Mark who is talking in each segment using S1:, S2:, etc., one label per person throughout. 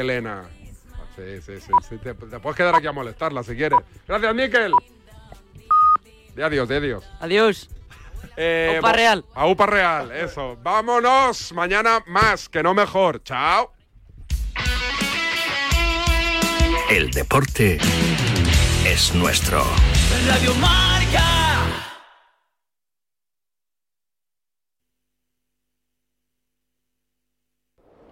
S1: Elena. Sí, sí, sí. sí. Te, te puedes quedar aquí a molestarla si quieres. Gracias, Miquel. De adiós, de adiós.
S2: Adiós.
S1: Eh,
S2: Upa Real.
S1: A Upa Real, eso. Vámonos. Mañana más, que no mejor. Chao.
S3: El deporte es nuestro.
S4: Radio Marca.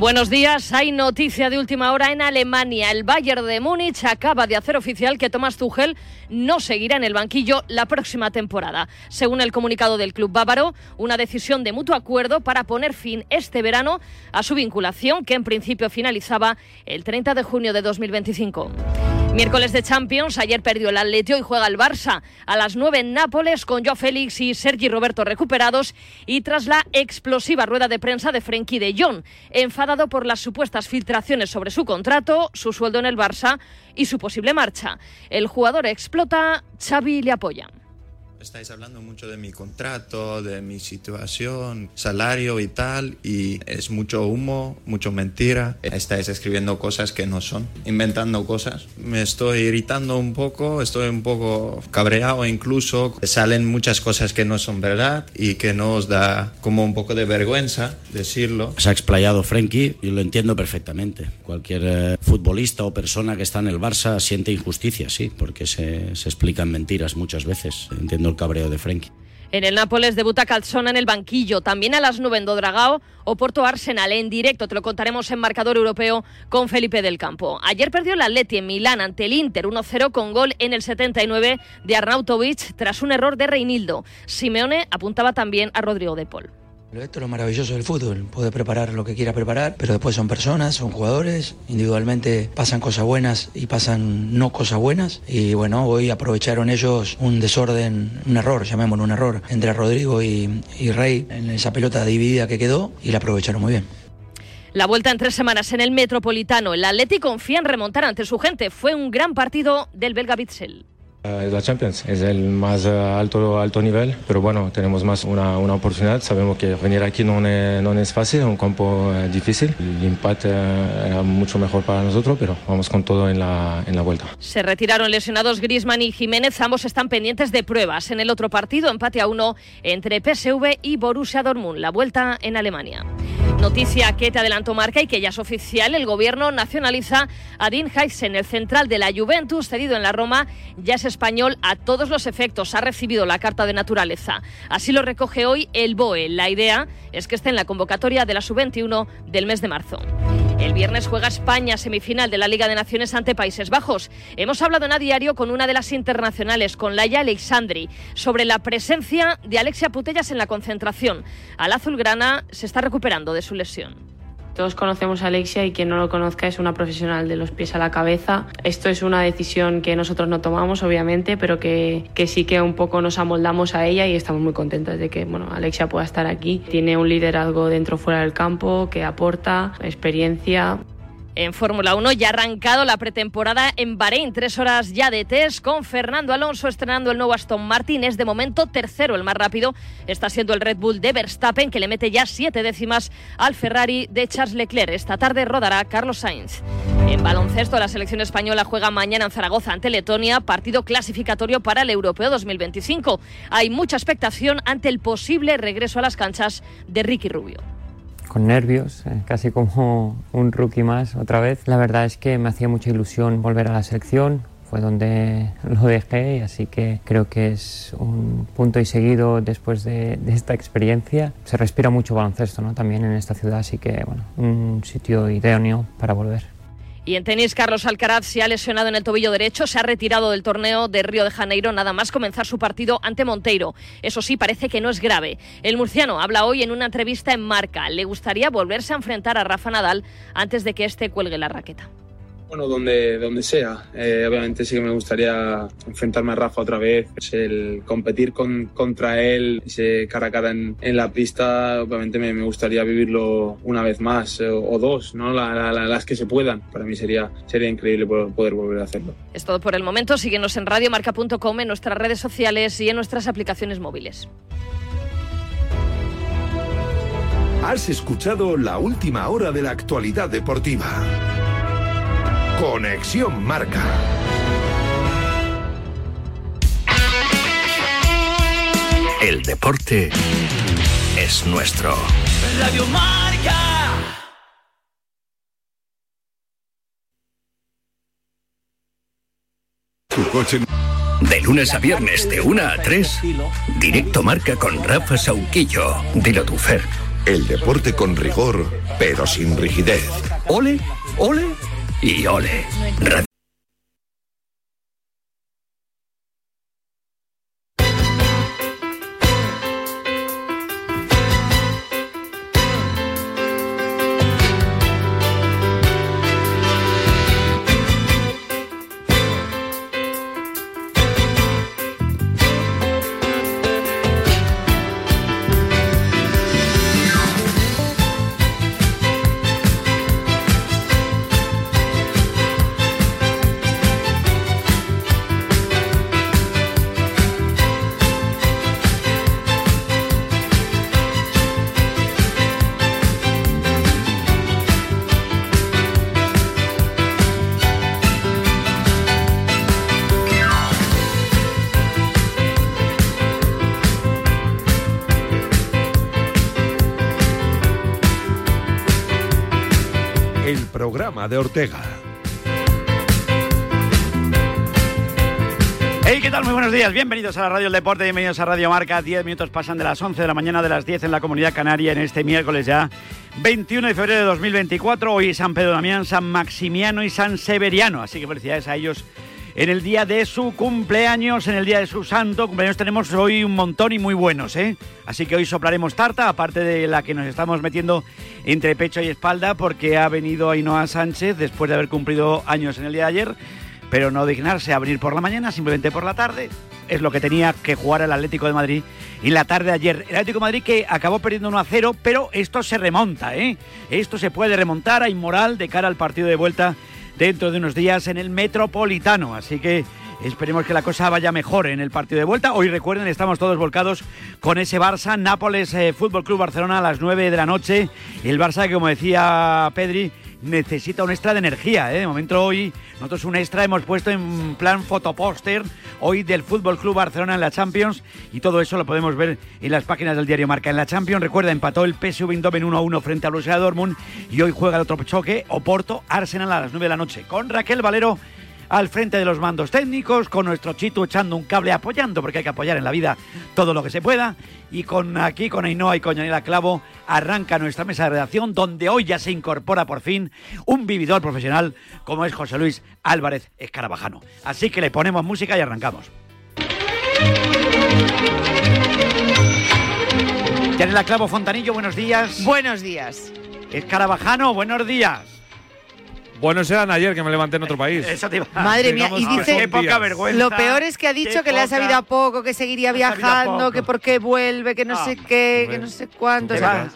S5: Buenos días. Hay noticia de última hora en Alemania. El Bayern de Múnich acaba de hacer oficial que Thomas Tuchel no seguirá en el banquillo la próxima temporada. Según el comunicado del club bávaro, una decisión de mutuo acuerdo para poner fin este verano a su vinculación, que en principio finalizaba el 30 de junio de 2025. Miércoles de Champions, ayer perdió el Atleti y juega el Barça. A las 9 en Nápoles, con Joe Félix y Sergi Roberto recuperados y tras la explosiva rueda de prensa de Frenkie de Jong, enfadado por las supuestas filtraciones sobre su contrato, su sueldo en el Barça y su posible marcha. El jugador explota, Xavi le apoya.
S6: Estáis hablando mucho de mi contrato, de mi situación, salario y tal, y es mucho humo, mucho mentira. Estáis escribiendo cosas que no son, inventando cosas. Me estoy irritando un poco, estoy un poco cabreado incluso. Salen muchas cosas que no son verdad y que no os da como un poco de vergüenza decirlo.
S7: Se ha explayado Frenkie y lo entiendo perfectamente. Cualquier eh, futbolista o persona que está en el Barça siente injusticia, sí, porque se, se explican mentiras muchas veces. Entiendo el cabreo de Frenkie.
S5: En el Nápoles debuta Calzona en el banquillo. También a las 9 en Dodragao, Oporto Arsenal en directo. Te lo contaremos en marcador europeo con Felipe del Campo. Ayer perdió el Atleti en Milán ante el Inter 1-0 con gol en el 79 de Arnautovic tras un error de Reinildo. Simeone apuntaba también a Rodrigo de Paul.
S8: Esto es lo maravilloso del fútbol, puede preparar lo que quiera preparar, pero después son personas, son jugadores, individualmente pasan cosas buenas y pasan no cosas buenas, y bueno, hoy aprovecharon ellos un desorden, un error, llamémoslo un error, entre Rodrigo y, y Rey en esa pelota dividida que quedó, y la aprovecharon muy bien.
S5: La vuelta en tres semanas en el Metropolitano. El Atleti confía en remontar ante su gente. Fue un gran partido del belga Bitzel.
S9: Eh, Es la Champions, es el más eh, alto, alto nivel, pero bueno, tenemos más una, una oportunidad. Sabemos que venir aquí no es, no es fácil, es un campo eh, difícil. El empate eh, era mucho mejor para nosotros, pero vamos con todo en la, en la vuelta.
S5: Se retiraron lesionados Grisman y Jiménez. Ambos están pendientes de pruebas. En el otro partido, empate a uno entre PSV y Borussia Dortmund. La vuelta en Alemania. Noticia que te adelantó Marca y que ya es oficial. El gobierno nacionaliza a Dean Heisen, el central de la Juventus, cedido en la Roma. Ya es español a todos los efectos. Ha recibido la carta de naturaleza. Así lo recoge hoy el BOE. La idea es que esté en la convocatoria de la sub-21 del mes de marzo. El viernes juega España semifinal de la Liga de Naciones ante Países Bajos. Hemos hablado en a diario con una de las internacionales, con Laia Alexandri, sobre la presencia de Alexia Putellas en la concentración. Al azulgrana se está recuperando de su lesión.
S10: Todos conocemos a Alexia y quien no lo conozca es una profesional de los pies a la cabeza. Esto es una decisión que nosotros no tomamos, obviamente, pero que, que sí que un poco nos amoldamos a ella y estamos muy contentos de que bueno, Alexia pueda estar aquí. Tiene un liderazgo dentro fuera del campo que aporta experiencia.
S5: En Fórmula 1 ya ha arrancado la pretemporada en Bahrein, tres horas ya de test con Fernando Alonso estrenando el nuevo Aston Martin. Es de momento tercero, el más rápido está siendo el Red Bull de Verstappen que le mete ya siete décimas al Ferrari de Charles Leclerc. Esta tarde rodará Carlos Sainz. En baloncesto, la selección española juega mañana en Zaragoza ante Letonia, partido clasificatorio para el Europeo 2025. Hay mucha expectación ante el posible regreso a las canchas de Ricky Rubio
S11: con nervios, eh, casi como un rookie más otra vez. La verdad es que me hacía mucha ilusión volver a la selección, fue donde lo dejé, así que creo que es un punto y seguido después de, de, esta experiencia. Se respira mucho baloncesto ¿no? también en esta ciudad, así que bueno, un sitio idóneo para volver.
S5: Y en tenis, Carlos Alcaraz se ha lesionado en el tobillo derecho, se ha retirado del torneo de Río de Janeiro nada más comenzar su partido ante Monteiro. Eso sí, parece que no es grave. El murciano habla hoy en una entrevista en Marca. Le gustaría volverse a enfrentar a Rafa Nadal antes de que éste cuelgue la raqueta.
S2: Bueno, donde, donde sea. Eh, obviamente sí que me gustaría enfrentarme a Rafa otra vez. Pues el competir con, contra él, ese cara a cara en, en la pista, obviamente me, me, gustaría vivirlo una vez más o, o dos, ¿no? La, la, la, las que se puedan. Para mí sería, sería increíble poder, poder, volver a hacerlo.
S5: Es todo por el momento. Síguenos en radiomarca.com, en nuestras redes sociales y en nuestras aplicaciones móviles.
S3: Has escuchado la última hora de la actualidad deportiva. Conexión Marca. El deporte es nuestro.
S4: Radio Marca.
S3: Tu coche. De lunes a viernes, de 1 a 3, directo Marca con Rafa Sauquillo. Dilo tu Fer. El deporte con rigor, pero sin rigidez. Ole, ole y ole. Programa de Ortega.
S12: Hey, ¿qué tal? Muy buenos días. Bienvenidos a la Radio del Deporte, bienvenidos a Radio Marca. 10 minutos pasan de las 11 de la mañana de las 10 en la Comunidad Canaria en este miércoles ya 21 de febrero de 2024. Hoy San Pedro Damián, San Maximiano y San Severiano. Así que felicidades a ellos en el día de su cumpleaños, en el día de su santo. Cumpleaños tenemos hoy un montón y muy buenos, ¿eh? Así que hoy soplaremos tarta, aparte de la que nos estamos metiendo entre pecho y espalda, porque ha venido Ainhoa Sánchez después de haber cumplido años en el día de ayer, pero no dignarse a venir por la mañana, simplemente por la tarde. Es lo que tenía que jugar el Atlético de Madrid en la tarde de ayer. El Atlético de Madrid que acabó perdiendo 1 a 0, pero esto se remonta, ¿eh? Esto se puede remontar, hay moral de cara al partido de vuelta dentro de unos días en el Metropolitano. Así que esperemos que la cosa vaya mejor en el partido de vuelta. Hoy recuerden, estamos todos volcados con ese Barça, Nápoles eh, Fútbol Club Barcelona a las 9 de la noche. El Barça que, como decía Pedri, necesita un extra de energía. ¿eh? De momento hoy nosotros un extra hemos puesto en plan fotopóster hoy del Fútbol Club Barcelona en la Champions y todo eso lo podemos ver en las páginas del diario Marca. En la Champions, recuerda, empató el PSV Eindhoven 1-1 frente al Borussia Dortmund y hoy juega el otro choque, Oporto Arsenal a las 9 de la noche con Raquel Valero al frente de los mandos técnicos, con nuestro Chito echando un cable apoyando, porque hay que apoyar en la vida todo lo que se pueda. Y con aquí, con Ainhoa y con Yanela Clavo, arranca nuestra mesa de redacción, donde hoy ya se incorpora por fin un vividor profesional como es José Luis Álvarez Escarabajano. Así que le ponemos música y arrancamos. Yanela Clavo Fontanillo, buenos días.
S13: Buenos días.
S12: Escarabajano, buenos días.
S1: Buenos eran ayer que me levanté en otro país.
S12: Eso te iba a
S13: Madre mía, y dice
S12: qué poca vergüenza.
S13: Lo peor es que ha dicho que le ha sabido a poco, que seguiría viajando, que por qué vuelve, que no sé qué, que no sé cuánto. O sea,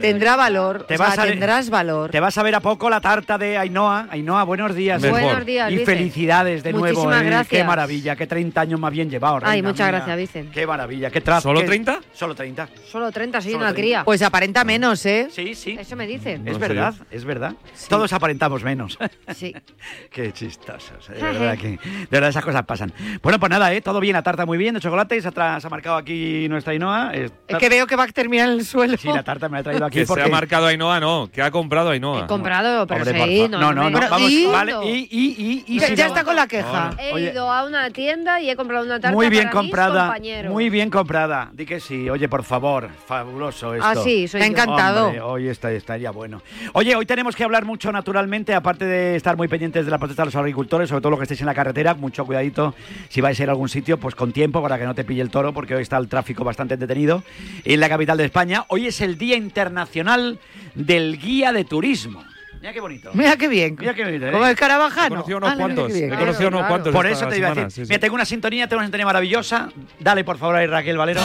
S13: tendrá valor,
S12: Te
S13: o sea,
S12: vas a-
S13: tendrás valor.
S12: Te vas a ver a poco la tarta de Ainhoa. Ainhoa, buenos días.
S13: Mejor. Buenos días,
S12: Y
S13: Vicen.
S12: felicidades de nuevo.
S13: Muchísimas
S12: ¿eh? Qué
S13: gracias.
S12: maravilla, qué 30 años más bien llevado.
S13: Ay,
S12: reina
S13: muchas
S12: mía.
S13: gracias, Vicen.
S12: Qué maravilla, qué trazo.
S1: ¿Solo
S12: qué-
S1: 30?
S12: Solo 30.
S5: Solo 30, soy
S12: Solo
S5: una
S12: 30.
S5: cría.
S13: Pues aparenta menos, ¿eh?
S12: Sí, sí.
S5: Eso me dicen.
S12: Es verdad, es verdad. Todos aparentamos menos.
S5: Sí.
S12: Qué chistosos. eh, De verdad, que, de verdad esas cosas pasan. Bueno, pues nada, ¿eh? todo bien, la tarta muy bien, de chocolate. Se ha, ha marcado aquí nuestra Ainhoa.
S13: Es que veo que va a terminar en el suelo.
S12: Sí, la tarta me la he traído aquí
S1: Que
S12: porque...
S1: se ha marcado Ainhoa, no. Que ha comprado Ainhoa.
S5: He comprado, pero
S12: Hombre, por
S5: sí, no,
S12: no, no, vamos,
S13: ¿y?
S12: vale, y, y, y, y
S13: Ya,
S12: si
S13: ya
S12: no-
S13: está con la queja.
S1: No.
S5: He
S12: Oye.
S5: ido a una tienda y he comprado una tarta
S12: Muy bien
S5: para mis
S12: comprada,
S5: compañeros.
S12: muy bien comprada. Di que sí, oye, por favor, fabuloso esto.
S5: Ah, sí, soy
S13: Te ha encantado.
S12: Hombre, hoy está, estaría bueno. Oye, hoy tenemos que hablar mucho naturalmente, aparte aparte de estar muy pendientes de la protesta de los agricultores, sobre todo los que estéis en la carretera, mucho cuidadito si vais a ir a algún sitio, pues con tiempo para que no te pille el toro, porque hoy está el tráfico bastante detenido en la capital de España. Hoy es el Día Internacional del Guía de Turismo. Mira qué bonito.
S13: Mira qué bien.
S12: Mira qué bonito. ¿eh?
S13: Como el Carabajano.
S1: He conocido unos
S13: mira
S1: cuantos. He conocido unos cuantos.
S12: Por eso te iba a decir.
S1: sí, sí.
S12: Mira, tengo una sintonía, tengo una sintonía maravillosa. Dale, por favor, ahí, Raquel Valero.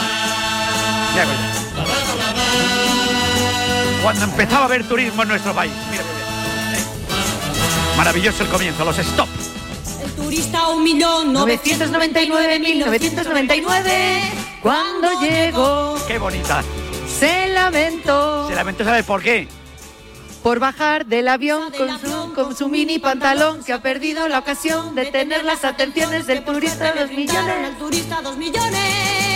S12: Mira, mira. Cuando empezaba a haber turismo en nuestro país. Mira. Maravilloso el comienzo, los stop.
S4: El turista un millón
S13: 999.999 cuando llegó
S12: Qué bonita.
S13: se lamentó
S12: Se lamentó, ¿sabes por qué?
S13: por bajar del avión con su, con su mini pantalón que ha perdido la ocasión de tener las atenciones del turista de los millones.
S4: El turista dos millones.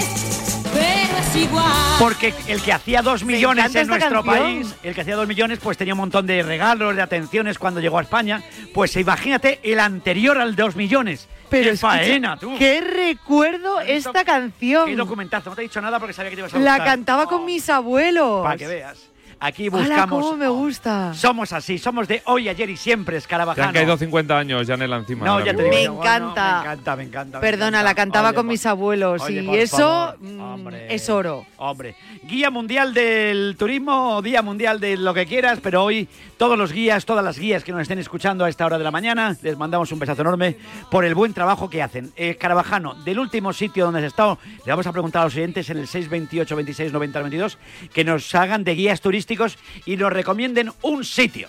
S4: Pero es igual.
S12: Porque el que hacía dos millones en nuestro
S13: canción.
S12: país, el que hacía dos millones, pues tenía un montón de regalos, de atenciones cuando llegó a España. Pues imagínate el anterior al dos millones.
S13: Pero
S12: ¡Qué
S13: escucha,
S12: faena, tú!
S13: qué recuerdo esta
S12: ¡Qué
S13: canción.
S12: documentazo! No te he dicho nada porque sabía que te ibas a
S13: La
S12: gustar.
S13: cantaba con mis abuelos.
S12: Para que veas. Aquí buscamos...
S13: cómo me gusta.
S12: Somos así, somos de hoy, ayer y siempre,
S1: Te
S12: escarabajano.
S1: han caído 50 años, Janela, encima.
S12: No, ya te digo.
S13: Me
S12: yo, bueno,
S13: encanta.
S12: me encanta, me encanta. me
S13: Perdona,
S12: encanta.
S13: la cantaba
S12: Oye,
S13: con
S12: por-
S13: mis abuelos
S12: oye,
S13: y eso mm,
S12: Hombre.
S13: es oro.
S12: Hombre, Guía Mundial del Turismo, Día Mundial de lo que quieras, pero hoy todos los guías, todas las guías que nos estén escuchando a esta hora de la mañana, les mandamos un besazo enorme por el buen trabajo que hacen. Eh, Carabajano, del último sitio donde has estado, le vamos a preguntar a los oyentes en el 628 26 90 22 que nos hagan de guías turísticos y nos recomienden un sitio.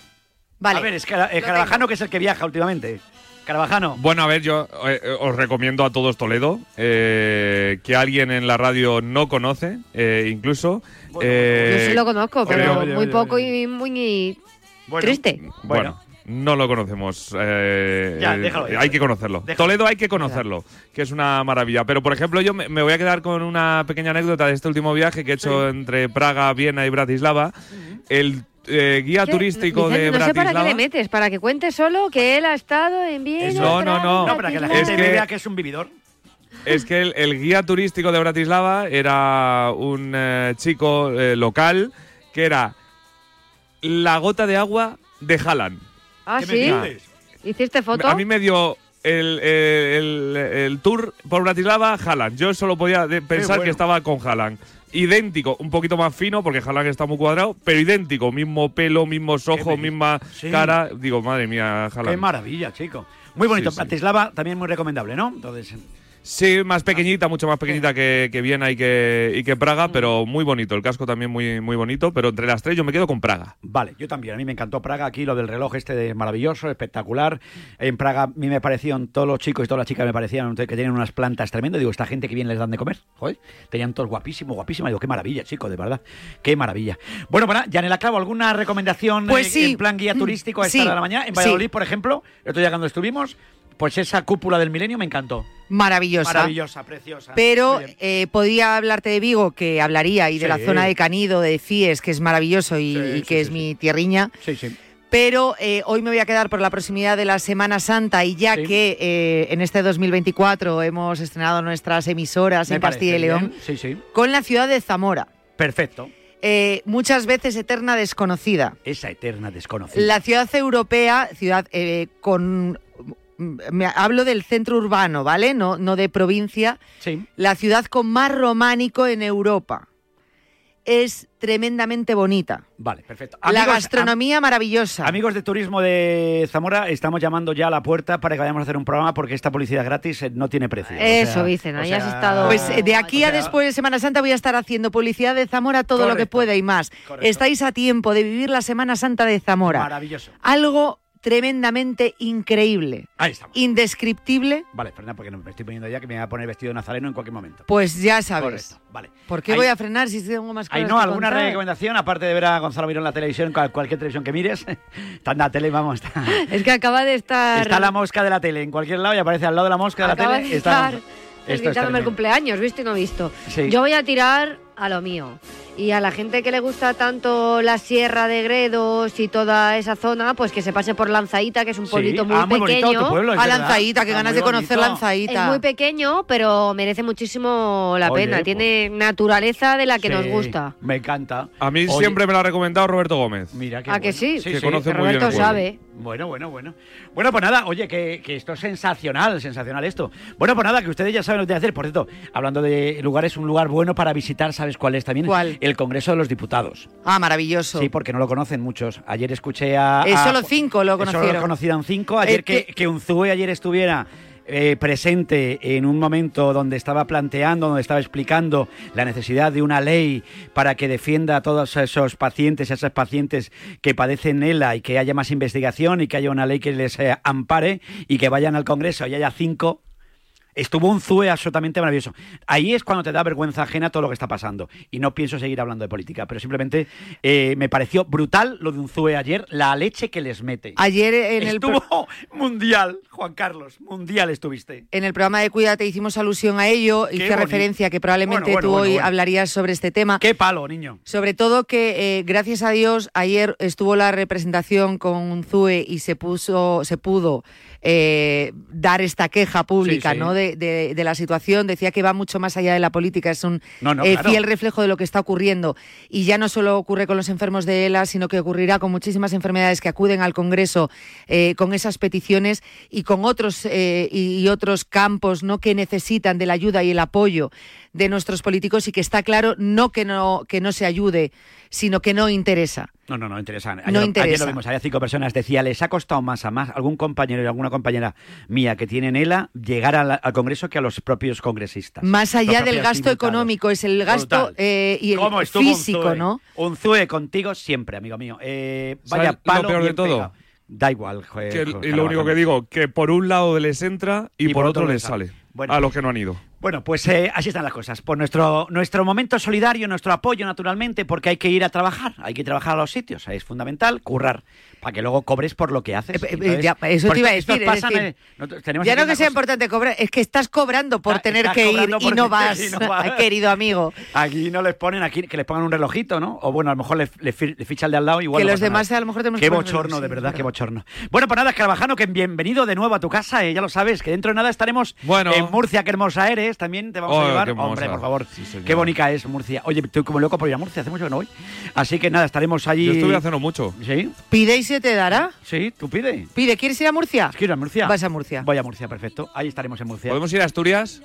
S13: Vale.
S12: A ver, es Cara- eh, Carabajano que es el que viaja últimamente. Carabajano.
S1: Bueno, a ver, yo eh, eh, os recomiendo a todos Toledo, eh, que alguien en la radio no conoce, eh, incluso. eh,
S14: Yo sí lo conozco, pero
S12: oye,
S14: muy
S12: oye,
S14: poco
S12: oye.
S14: y muy
S12: Bueno,
S14: triste.
S1: Bueno, no lo conocemos. eh,
S12: Ya, déjalo ahí.
S1: hay que conocerlo.
S12: Déjalo.
S1: Toledo hay que conocerlo, que es una maravilla. Pero, por ejemplo, yo me, me voy a quedar con una pequeña anécdota de este último viaje que he hecho entre Praga, Viena y Bratislava. El eh, guía
S14: ¿Qué?
S1: turístico
S14: Vicente,
S1: de
S14: no sé para
S1: Bratislava.
S14: qué le metes, para que cuente solo que él ha estado en Viena.
S1: No, no,
S14: Praga,
S1: no.
S12: No, para que la
S14: Bratislava.
S12: gente
S1: Es que-
S12: vea que es un vividor.
S1: Es que el, el guía turístico de Bratislava era un eh, chico eh, local que era la gota de agua de Haaland.
S14: Ah,
S12: ¿Qué me
S14: sí. ¿Hiciste foto?
S1: A mí me dio el, el- el- el tour por Bratislava Haaland. Yo solo podía pensar
S12: bueno.
S1: que estaba con Haaland. Idéntico, un poquito más fino porque Haaland está muy cuadrado, pero idéntico, mismo pelo, mismos ojos, misma
S12: Sí.
S1: cara. Digo, madre mía, Haaland.
S12: Qué maravilla, chico. Muy bonito.
S1: Sí, sí.
S12: Bratislava también muy recomendable, ¿no? Entonces,
S1: Sí, más pequeñita, mucho más pequeñita que, que Viena y que, y que Praga, pero muy bonito. El casco también muy, muy bonito, pero entre las tres yo me quedo con Praga.
S12: vale, yo también. A mí me encantó Praga. Aquí lo del reloj este de maravilloso, espectacular. En Praga a mí me parecieron, todos los chicos y todas las chicas me parecían que tenían unas plantas tremendas. Digo, esta gente que bien les dan de comer. Joder, tenían todos guapísimos, guapísimas. Digo, qué maravilla, chico, de verdad. Qué maravilla. Bueno, para, Yanela Clavo, ¿alguna recomendación
S13: Pues
S12: eh,
S13: sí.
S12: en plan guía turístico a esta
S13: Sí,
S12: hora de la mañana? En
S13: sí.
S12: Valladolid, por ejemplo, el otro día cuando estuvimos, pues esa cúpula del milenio me encantó.
S13: Maravillosa.
S12: Maravillosa, preciosa.
S13: Pero eh, podía hablarte de Vigo, que hablaría, y de la zona de Canido, de Cies, que es maravilloso y,
S12: Sí,
S13: y
S12: sí,
S13: que
S12: sí,
S13: es mi tierriña.
S12: Sí, sí.
S13: Pero eh, hoy me voy a quedar por la proximidad de la Semana Santa y ya
S12: Sí.
S13: que eh, en este 2024 hemos estrenado nuestras emisoras
S12: Me
S13: en Castilla y León.
S12: Sí, sí.
S13: con la ciudad de Zamora.
S12: Perfecto.
S13: Eh, muchas veces eterna desconocida.
S12: Esa eterna desconocida.
S13: La ciudad europea, ciudad con... Me hablo del centro urbano, ¿vale? No, no de provincia.
S12: Sí.
S13: La ciudad con más románico en Europa. Es tremendamente bonita.
S12: Vale, perfecto.
S13: la gastronomía maravillosa.
S12: am- amigos de turismo de Zamora, estamos llamando ya a la puerta para que vayamos a hacer un programa porque esta publicidad gratis eh, no tiene precio. O
S14: Eso,
S12: sea,
S14: dicen,
S12: o
S14: ahí
S12: sea,
S14: has estado-
S13: Pues eh, de aquí
S12: o
S13: a
S12: sea,
S13: después de Semana Santa voy a estar haciendo publicidad de Zamora todo lo que pueda y más.
S12: Correcto.
S13: Estáis a tiempo de vivir la Semana Santa de Zamora.
S12: Maravilloso.
S13: Algo tremendamente increíble,
S12: Ahí estamos.
S13: indescriptible.
S12: Vale, Fernanda, porque no me estoy poniendo ya que me voy a poner vestido de nazareno en cualquier momento.
S13: Pues ya sabes.
S12: Correcto, vale.
S13: ¿Por qué
S12: Ahí-
S13: voy a frenar si tengo más cosas
S12: Ahí no,
S13: que
S12: ¿alguna
S13: contar?
S12: recomendación? Aparte de ver a Gonzalo Miró en la televisión, cual- cualquier televisión que mires. Está en la tele, vamos. Está,
S14: Es que acaba de estar.
S12: está la mosca de la tele en cualquier lado y aparece al lado de la mosca de la
S14: acaba
S12: tele.
S14: de
S12: está-
S14: estar
S12: Esto es
S14: felicitándome el
S12: tremendo.
S14: cumpleaños, visto y no visto.
S12: Sí.
S14: Yo voy a tirar a lo mío. Y a la gente que le gusta tanto la Sierra de Gredos y toda esa zona, pues que se pase por Lanzaíta, que es un
S12: Sí.
S14: pueblito muy
S12: Ah, muy
S14: pequeño.
S12: pueblo,
S13: A. Lanzaíta, qué
S12: Ah,
S13: ganas de conocer. Lanzaíta.
S14: Es muy pequeño, pero merece muchísimo la
S12: Oye,
S14: pena.
S12: pues-
S14: Tiene naturaleza de la que nos gusta.
S12: Me encanta.
S1: A mí
S12: Oye,
S1: siempre me lo ha recomendado Roberto Gómez.
S12: Mira que
S14: ¿A que sí?
S1: Que conoce muy bien
S14: Roberto
S1: el pueblo.
S14: sabe.
S12: Bueno, bueno, bueno. Bueno, pues nada, oye, que, que esto es sensacional, sensacional esto. Bueno, pues nada, que ustedes ya saben lo que que hacer. Por cierto, hablando de lugares, un lugar bueno para visitar, ¿sabes cuál es también?
S13: ¿Cuál?
S12: El Congreso de los Diputados.
S13: Ah, maravilloso.
S12: Sí, porque no lo conocen muchos. Ayer escuché a...
S13: Eh,
S12: a-
S13: solo cinco lo
S12: Solo
S13: conocieron.
S12: lo conocieron cinco. Ayer
S13: Eh,
S12: que,
S13: que-
S12: que Unzue ayer estuviera eh, presente en un momento donde estaba planteando, donde estaba explicando la necesidad de una ley para que defienda a todos esos pacientes, a esas pacientes que padecen ELA y que haya más investigación y que haya una ley que les eh, ampare y que vayan al Congreso y haya cinco. Estuvo un ZUE absolutamente maravilloso. Ahí es cuando te da vergüenza ajena todo lo que está pasando. Y no pienso seguir hablando de política, pero simplemente eh, me pareció brutal lo de un ZUE ayer, la leche que les mete.
S13: Ayer en el, pro-
S12: Estuvo mundial, Juan Carlos, mundial estuviste.
S13: en el programa de Cuídate hicimos alusión a ello,
S12: Qué
S13: hice
S12: bonito.
S13: referencia que probablemente
S12: Bueno, bueno,
S13: tú
S12: bueno,
S13: hoy hablarías sobre este tema.
S12: Qué palo, niño.
S13: Sobre todo que, eh, gracias a Dios, ayer estuvo la representación con ZUE y se puso, se pudo eh, dar esta queja pública
S12: Sí, sí.
S13: ¿no? De, de- de la situación. Decía que va mucho más allá de la política, es un
S12: No, no,
S13: eh,
S12: claro.
S13: fiel reflejo de lo que está ocurriendo. Y ya no solo ocurre con los enfermos de ELA, sino que ocurrirá con muchísimas enfermedades que acuden al Congreso eh, con esas peticiones y con otros eh, y otros campos ¿no? que necesitan de la ayuda y el apoyo de nuestros políticos y que está claro no que no que no se ayude, sino que no interesa.
S12: No, no, no interesa. Ayer,
S13: No
S12: ayer
S13: interesa.
S12: lo vimos, había cinco personas. Decía, les ha costado más a más algún compañero y alguna compañera mía que tiene ELA llegar al, al Congreso que a los propios congresistas.
S13: Más allá del gasto económico, es el gasto eh, y
S12: ¿Cómo
S13: el
S12: un
S13: físico,
S12: Zue?
S13: ¿no?
S12: Un Zue contigo siempre, amigo mío. Eh,
S1: ¿Sabes
S12: vaya
S1: lo
S12: palo
S1: peor de todo?
S12: pegado. Da igual. joder,
S1: Que-
S12: joder,
S1: y lo único que digo, que por un lado les entra y, por, otro les sale.
S12: Bueno.
S1: A los que no han ido.
S12: Bueno, pues eh, así están las cosas. Por nuestro, nuestro momento solidario, nuestro apoyo, naturalmente, porque hay que ir a trabajar, hay que ir a trabajar a los sitios. Es fundamental currar para que luego cobres por lo que haces.
S13: Eh, eh,
S12: Entonces,
S13: ya, eso te iba a decir. es decir,
S12: eh,
S13: ya no que sea
S12: cosa-
S13: importante cobrar, es que estás cobrando por
S12: Está-
S13: tener que ir y no vas,
S12: y no vas.
S13: querido amigo.
S12: Aquí no les ponen aquí que les pongan un relojito, ¿no? O bueno, a lo mejor le, le fi- le ficha el de al lado igual.
S13: Que
S12: no
S13: los demás
S12: nada.
S13: a lo mejor tenemos
S12: Qué bochorno, de verdad, qué bochorno. Bueno, pues nada, Carvajano, que bienvenido de nuevo a tu casa, eh, ya lo sabes, que dentro de nada estaremos
S1: Bueno.
S12: en Murcia, qué hermosa eres, también te vamos
S1: Oh,
S12: a llevar.
S1: qué hermosa.
S12: Hombre, por favor,
S1: Sí,
S12: qué bonita es Murcia. Oye, estoy como loco por ir a Murcia, hace mucho que no voy. Así que nada, estaremos allí.
S1: Yo estuve hace no mucho.
S12: ¿Sí?
S13: Pide y se te dará.
S12: Sí, tú pide.
S13: Pide, ¿quieres ir a Murcia?
S12: ¿Quieres ir a Murcia?
S13: Vas a Murcia.
S12: Voy a Murcia, perfecto. Ahí estaremos en Murcia.
S1: ¿Podemos ir a Asturias?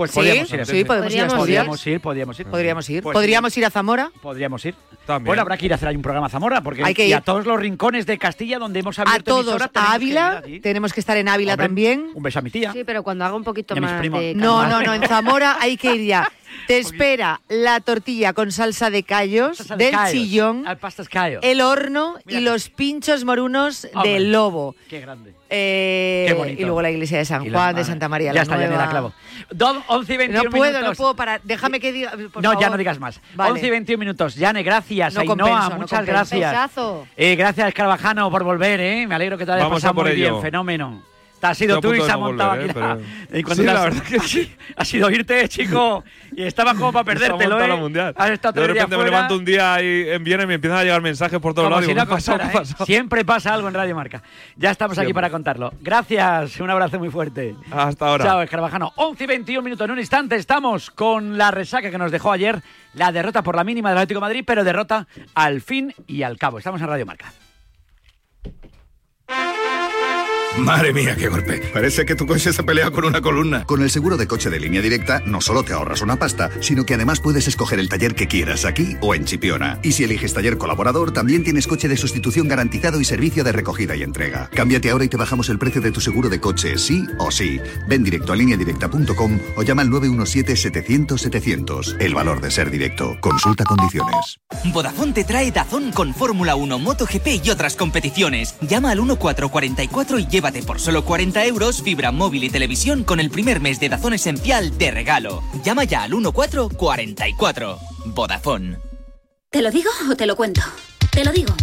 S12: Pues
S13: Sí,
S12: podríamos ir.
S13: sí, podemos ir a
S14: Podríamos
S12: ir, podríamos ir.
S13: Podríamos ir.
S12: Pues
S13: Podríamos ir a Zamora.
S12: Podríamos ir.
S1: También.
S12: Bueno, habrá que ir a hacer ahí un programa a Zamora, porque
S13: Hay que
S12: y a
S13: ir.
S12: todos los rincones de Castilla donde hemos
S13: A
S12: abierto
S13: todos,
S12: emisora,
S13: a
S12: que
S13: Ávila.
S12: ir allí.
S13: Tenemos que estar en Ávila
S12: Hombre,
S13: también.
S12: Un beso a mi tía.
S14: Sí, pero cuando haga un poquito
S12: Y a mis
S14: más
S12: primos.
S14: de
S13: No,
S14: calma.
S13: no, no, en Zamora hay que ir ya. Te espera la tortilla con salsa de callos
S12: Salsa de
S13: del
S12: callos.
S13: chillón,
S12: Al pastas callos.
S13: el horno
S12: Mira.
S13: y los pinchos morunos
S12: Hombre.
S13: del lobo.
S12: Qué grande.
S13: Eh,
S12: Qué bonito.
S13: y luego la iglesia de San
S12: Y la-
S13: Juan, de. Santa María
S12: Ya
S13: la
S12: está, ya me
S13: Nueva.
S12: la clavo. Don, 11 y 21
S13: No puedo, no
S12: minutos.
S13: puedo parar. Déjame que diga. por
S12: no, ya
S13: favor.
S12: no digas más.
S13: Vale.
S12: 11 y 21 minutos. Yane, gracias.
S13: No
S12: Ainhoa,
S13: compenso, no
S12: muchas
S13: compenso.
S12: gracias. Eh, gracias, Carvajano, por volver, ¿eh? Me alegro que te hayas
S1: Vamos
S12: pasado
S1: a por
S12: muy
S1: ello.
S12: bien. Fenómeno. Te has sido tú y se ha montado
S1: volver,
S12: aquí
S1: ¿eh?
S12: la...
S1: Pero-
S12: y cuando
S1: Sí, la
S12: has-
S1: verdad que sí.
S12: Ha sido irte, chico. Y estabas como para
S1: Se ha
S12: perdértelo, ¿eh?
S1: la mundial.
S12: Has estado
S1: de repente me levanto un día ahí en Viena y me empiezan a llegar mensajes por todos lados.
S12: si
S1: Digo,
S12: no
S1: ¿qué ha pasado?
S12: pasara,
S1: ¿Qué ha
S12: ¿eh? Siempre pasa algo en Radio Marca. Ya estamos aquí para contarlo. Gracias, un abrazo muy fuerte.
S1: Hasta ahora.
S12: Chao, Escarabajano. 11 y 21 minutos. En un instante estamos con la resaca que nos dejó ayer, la derrota por la mínima del Atlético de Madrid, pero derrota al fin y al cabo. Estamos en Radio Marca.
S3: Madre mía, qué golpe. Parece que tu coche se pelea con una columna.
S15: Con el seguro de coche de línea directa, no solo te ahorras una pasta, sino que además puedes escoger el taller que quieras aquí o en Chipiona. Y si eliges taller colaborador, también tienes coche de sustitución garantizado y servicio de recogida y entrega. Cámbiate ahora y te bajamos el precio de tu seguro de coche, sí o sí. Ven directo a lineadirecta.com o llama al 917-700-700. El valor de ser directo. Consulta condiciones.
S16: Vodafone te trae Dazón con Fórmula 1, MotoGP y otras competiciones. Llama al 1444 y llévate por solo 40 euros fibra móvil y televisión con el primer mes de Dazón esencial de regalo. Llama ya al 1444. Vodafone.
S17: ¿Te lo digo o te lo cuento? Te lo digo.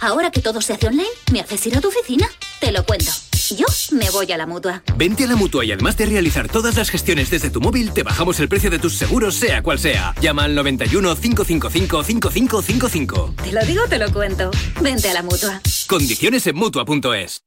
S17: Ahora que todo se hace online, ¿me haces ir a tu oficina? Te lo cuento. Yo Me voy a la mutua.
S18: Vente a la mutua y además de realizar todas las gestiones desde tu móvil, te bajamos el precio de tus seguros, sea cual sea. Llama al 91 555 5555.
S17: Te lo digo, te lo cuento. Vente a la mutua.
S18: Condiciones en mutua.es.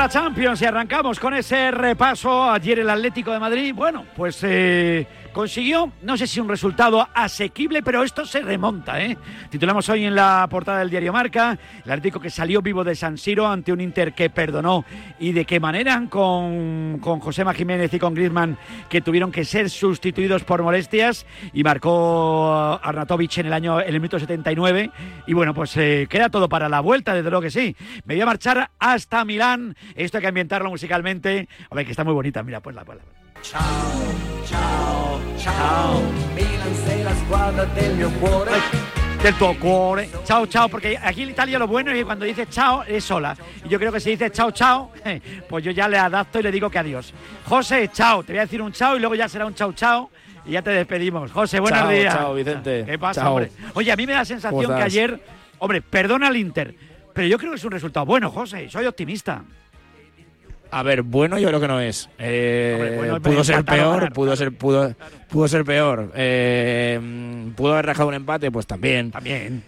S12: La Champions y arrancamos con ese repaso. Ayer el Atlético de Madrid, bueno, pues eh, consiguió, no sé si un resultado asequible, pero esto se remonta. ¿eh? Titulamos hoy en la portada del diario Marca, el Atlético que salió vivo de San Siro ante un Inter que perdonó y de qué manera con, con Josema Jiménez y con Griezmann que tuvieron que ser sustituidos por molestias y marcó Arnatovic en el año en el minuto 79 y bueno, pues eh, queda todo para la vuelta, desde luego que sí. Me voy a marchar hasta Milán, esto hay que ambientarlo musicalmente. A ver, que está muy bonita, mira, pues la, pues la.
S19: Ciao, ciao, ciao. Milan sei la squadra del mio cuore.
S12: Del tuo cuore. Chao, chao, porque aquí en Italia lo bueno es que cuando dices chao es sola. Y yo creo que si dices chao, chao, pues yo ya le adapto y le digo que adiós. José, chao, te voy a decir un chao y luego ya será un chao, chao. Y ya te despedimos. José, buenos
S20: Chao,
S12: días.
S20: chao, Vicente.
S12: ¿Qué pasa,
S20: Chao.
S12: hombre? Oye, a mí me da la sensación
S20: ¿Cómo
S12: que ayer, hombre, perdona al Inter, pero yo creo que es un resultado bueno, José. Soy optimista.
S20: A ver, bueno yo creo que no es. Eh,
S12: Hombre, bueno,
S20: pudo ser peor,
S12: ganar.
S20: pudo ser, pudo, pudo ser peor. Eh, mm, pudo haber rajado un empate, pues también.
S12: También.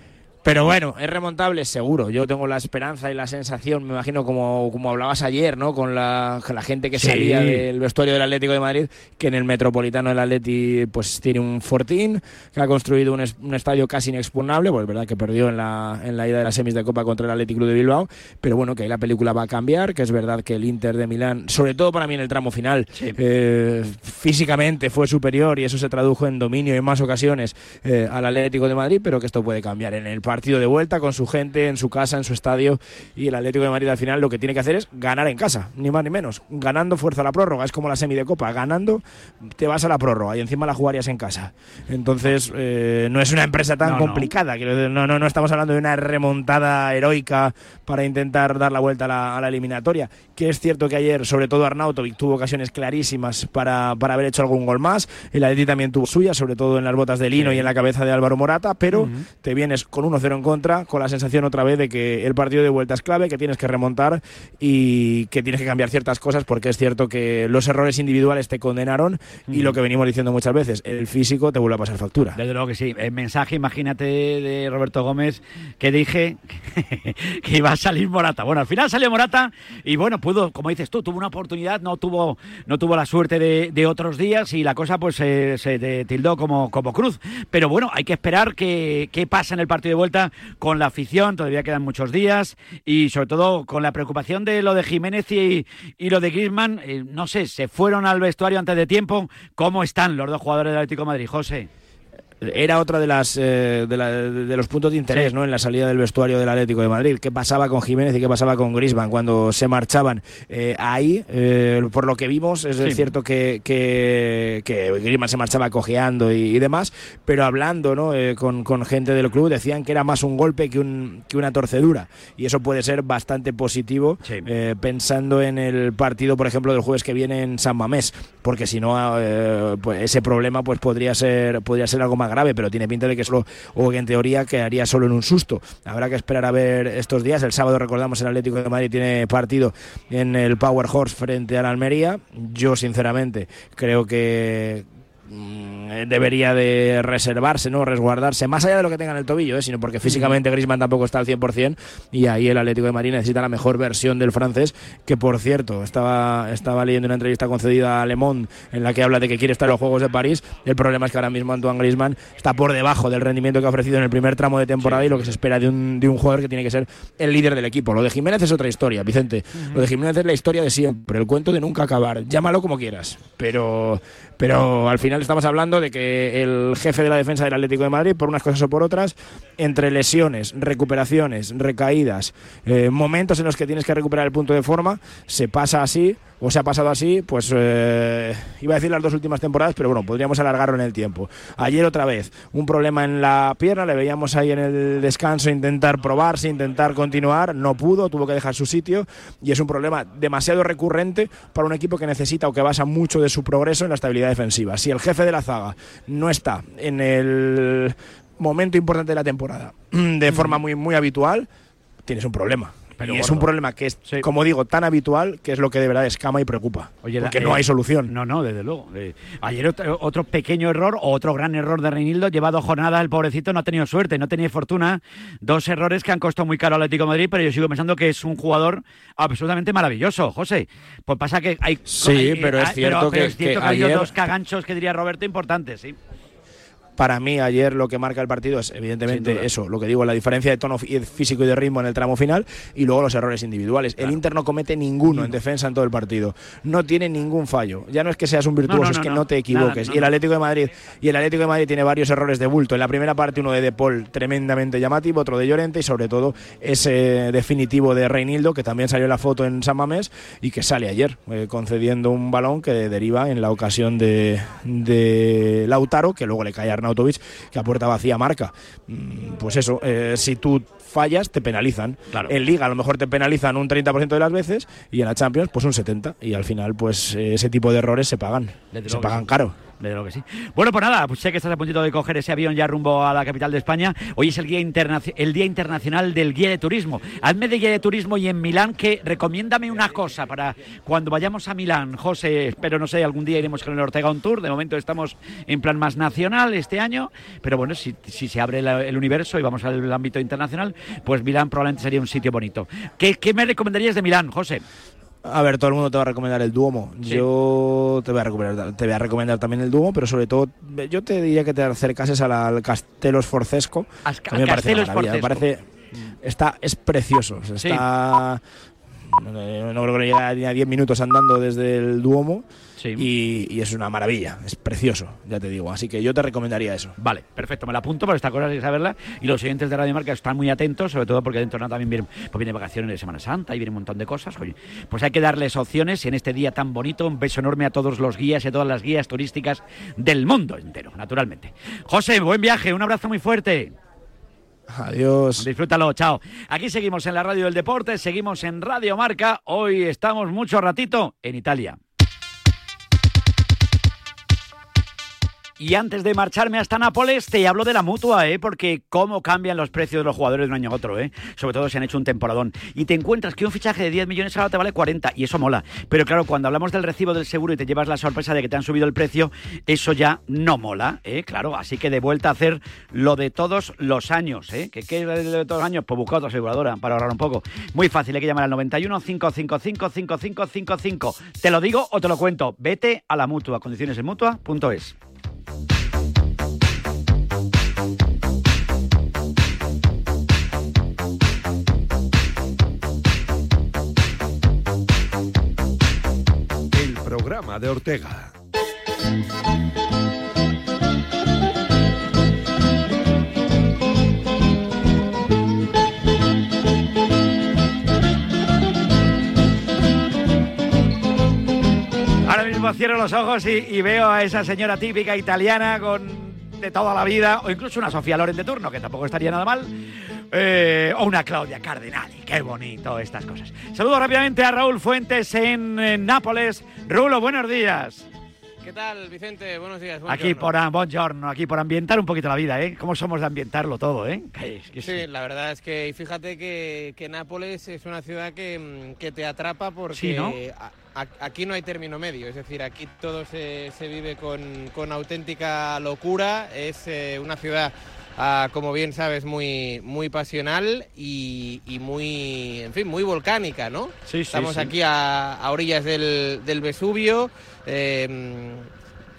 S20: Pero bueno, es remontable, seguro. Yo tengo la esperanza y la sensación, me imagino, como, como hablabas ayer, ¿no? Con la, con la gente que
S12: Sí.
S20: salía del vestuario del Atlético de Madrid, que en el Metropolitano del Atleti pues tiene un fortín, que ha construido un, es- un estadio casi inexpugnable, pues es verdad que perdió en la, en la ida de las semis de Copa contra el Athletic Club de Bilbao, pero bueno, que ahí la película va a cambiar, que es verdad que el Inter de Milán, sobre todo para mí en el tramo final, eh, físicamente fue superior y eso se tradujo en dominio en más ocasiones eh, al Atlético de Madrid, pero que esto puede cambiar en el partido de vuelta con su gente, en su casa, en su estadio y el Atlético de Madrid al final lo que tiene que hacer es ganar en casa, ni más ni menos, ganando fuerza a la prórroga, es como la semi de Copa, ganando te vas a la prórroga y encima la jugarías en casa. Entonces eh, no es una empresa tan
S12: No, no.
S20: complicada, decir, no, no, no estamos hablando de una remontada heroica para intentar dar la vuelta a la, a la eliminatoria, que es cierto que ayer sobre todo Arnautovic tuvo ocasiones clarísimas para, para haber hecho algún gol más, el Atleti también tuvo suya, sobre todo en las botas de Lino y en la cabeza de Álvaro Morata, pero te vienes con 1-0 en contra, con la sensación otra vez de que el partido de vuelta es clave, que tienes que remontar y que tienes que cambiar ciertas cosas, porque es cierto que los errores individuales te condenaron y lo que venimos diciendo muchas veces, el físico te vuelve a pasar factura.
S12: Desde luego que sí. El mensaje, imagínate, de Roberto Gómez, que dije que iba a salir Morata. Bueno, al final salió Morata y bueno, pudo, como dices tú, tuvo una oportunidad, no tuvo, no tuvo la suerte de, de otros días y la cosa pues eh, se tildó como, como cruz. Pero bueno, hay que esperar qué qué pasa en el partido de vuelta con la afición, todavía quedan muchos días y sobre todo con la preocupación de lo de Jiménez y, y lo de Griezmann, eh, no sé, se fueron al vestuario antes de tiempo. ¿Cómo están los dos jugadores del Atlético Madrid, José?
S20: Era otra de las eh, de, la- de los puntos de interés
S12: Sí.
S20: ¿no? en la salida del vestuario del Atlético de Madrid qué pasaba con Jiménez y qué pasaba con Griezmann cuando se marchaban Eh, ahí eh, por lo que vimos es
S12: Sí.
S20: cierto que, que, que Griezmann se marchaba cojeando y, y demás pero hablando ¿no? Eh, con, con gente del club decían que era más un golpe que, un, que una torcedura y eso puede ser bastante positivo eh, pensando en el partido por ejemplo del jueves que viene en San Mamés porque si no eh, pues ese problema pues podría ser podría ser algo más grave pero tiene pinta de que solo o que en teoría quedaría solo en un susto. Habrá que esperar a ver estos días. El sábado recordamos el Atlético de Madrid tiene partido en el Power Horse frente al Almería. Yo sinceramente creo que mm, debería de reservarse, ¿no? Resguardarse, más allá de lo que tenga en el tobillo, ¿eh? sino porque físicamente Griezmann tampoco está al 100% y ahí el Atlético de Madrid necesita la mejor versión del francés, que por cierto, estaba, estaba leyendo una entrevista concedida a Le Monde en la que habla de que quiere estar en los Juegos de París. El problema es que ahora mismo Antoine Griezmann está por debajo del rendimiento que ha ofrecido en el primer tramo de temporada y lo que se espera de un, de un jugador que tiene que ser el líder del equipo. Lo de Jiménez es otra historia, Vicente. Lo de Jiménez es la historia de siempre, el cuento de nunca acabar. Llámalo como quieras, pero, pero al final estamos hablando de que el jefe de la defensa del Atlético de Madrid, por unas cosas o por otras, entre lesiones, recuperaciones, recaídas, eh, momentos en los que tienes que recuperar el punto de forma, se pasa así o se ha pasado así, pues eh, iba a decir las dos últimas temporadas, pero bueno, podríamos alargarlo en el tiempo. Ayer otra vez, un problema en la pierna, le veíamos ahí en el descanso intentar probarse, intentar continuar, no pudo, tuvo que dejar su sitio y es un problema demasiado recurrente para un equipo que necesita o que basa mucho de su progreso en la estabilidad defensiva. Si el jefe de la zaga no está en el momento importante de la temporada de forma muy, muy habitual, tienes un problema.
S12: Pero
S20: y es un problema que es, como digo, tan habitual que es lo que de verdad escama y preocupa.
S12: Oye,
S20: porque
S12: la-
S20: no
S12: eh,
S20: hay solución.
S12: No, no, desde luego. Eh, ayer otro, otro pequeño error o otro gran error de Reinildo. Lleva dos jornadas, el pobrecito no ha tenido suerte, no ha tenido fortuna. Dos errores que han costado muy caro al Atlético de Madrid, pero yo sigo pensando que es un jugador absolutamente maravilloso, José. Pues pasa que hay.
S20: Sí,
S12: hay-
S20: pero es
S12: hay-
S20: cierto que-
S12: es cierto
S20: que
S12: ha habido
S20: ayer-
S12: dos caganchos que diría Roberto importantes, sí.
S20: Para mí, ayer lo que marca el partido es, evidentemente, eso, lo que digo, la diferencia de tono fí- físico y de ritmo en el tramo final y luego los errores individuales. El Inter no comete ninguno en defensa en todo el partido. No tiene ningún fallo. Ya no es que seas un virtuoso,
S12: No, no,
S20: es que
S12: no.
S20: te equivoques.
S12: Nada,
S20: y el. Atlético de Madrid y el Atlético de Madrid tiene varios errores de bulto. En la primera parte uno de De Paul tremendamente llamativo, otro de Llorente y sobre todo ese definitivo de Reinildo que también salió en la foto en San Mamés y que sale ayer eh, concediendo un balón que deriva en la ocasión de, de Lautaro que luego le cae a Arnautovic que a puerta vacía marca. Mm, Pues eso, eh, si tú fallas te penalizan. En Liga a lo mejor te penalizan un 30% de las veces y en la Champions pues un 70% y al final pues eh, ese tipo de errores se pagan. Se pagan caro.
S12: Desde luego que sí. Bueno, pues nada, pues sé que estás a puntito de coger ese avión ya rumbo a la capital de España. Hoy es el Día, Internaci- el día Internacional del Guía de Turismo. Hazme de Guía de Turismo y en Milán que recomiéndame una cosa para cuando vayamos a Milán, José, pero no sé, algún día iremos con el Ortega on Tour. De momento estamos en plan más nacional este año, pero bueno, si, si se abre el universo y vamos al ámbito internacional, pues Milán probablemente sería un sitio bonito. ¿Qué, qué me recomendarías de Milán, José?
S20: A ver, todo el mundo te va a recomendar el Duomo.
S12: Sí.
S20: Yo te voy, a recomendar, te voy a recomendar también el Duomo, pero sobre todo yo te diría que te acercases al, al Castello Sforzesco.
S12: Al
S20: que a mí me parece maravilla, me parece está es precioso, está no, no creo que llegue ni a 10 minutos andando desde el Duomo y, y es una maravilla, es precioso, ya te digo. Así que yo te recomendaría eso.
S12: Vale, perfecto, me la apunto porque esta cosa hay que saberla y los oyentes de Radio Marca están muy atentos, sobre todo porque dentro de nada también vienen, pues viene vacaciones de Semana Santa y viene un montón de cosas. Oye, pues hay que darles opciones y en este día tan bonito un beso enorme a todos los guías y a todas las guías turísticas del mundo entero, naturalmente. José, buen viaje, un abrazo muy fuerte.
S20: Adiós.
S12: Disfrútalo, chao. Aquí seguimos en la Radio del Deporte, seguimos en Radio Marca. Hoy estamos mucho ratito en Italia. Y antes de marcharme hasta Nápoles, te hablo de la mutua, ¿eh? Porque cómo cambian los precios de los jugadores de un año a otro, ¿eh? Sobre todo si han hecho un temporadón. Y te encuentras que un fichaje de 10 millones ahora te vale 40, y eso mola. Pero claro, cuando hablamos del recibo del seguro y te llevas la sorpresa de que te han subido el precio, eso ya no mola, ¿eh? Claro, así que de vuelta a hacer lo de todos los años, ¿eh? ¿Qué, es lo de todos los años? Pues busca otra aseguradora para ahorrar un poco. Muy fácil, hay que llamar al 91 555 5555. Te lo digo o te lo cuento. Vete a la mutua, condiciones mutua.es.
S3: de Ortega.
S12: Ahora mismo cierro los ojos y, y veo a esa señora típica italiana con de toda la vida, o incluso una Sofía Loren de turno, que tampoco estaría nada mal, eh, o una Claudia Cardinali. Qué bonito estas cosas. Saludo rápidamente a Raúl Fuentes en, eh, Nápoles. Rulo, buenos días.
S21: ¿Qué tal, Vicente? Buenos días.
S12: Aquí por, a- buongiorno, aquí por ambientar un poquito la vida, ¿eh? ¿Cómo somos de ambientarlo todo, eh? Que
S21: Sí, la verdad es que fíjate que, que Nápoles es una ciudad que, mm, que te atrapa porque
S12: Sí, ¿no?
S21: a- a- aquí no hay término medio, es decir, aquí todo se, se vive con, con auténtica locura, es eh, una ciudad, ah, como bien sabes, muy, muy pasional y, y muy, en fin, muy volcánica, ¿no?
S12: Sí, sí,
S21: Estamos
S12: sí.
S21: aquí a, a orillas del, del Vesubio. eh,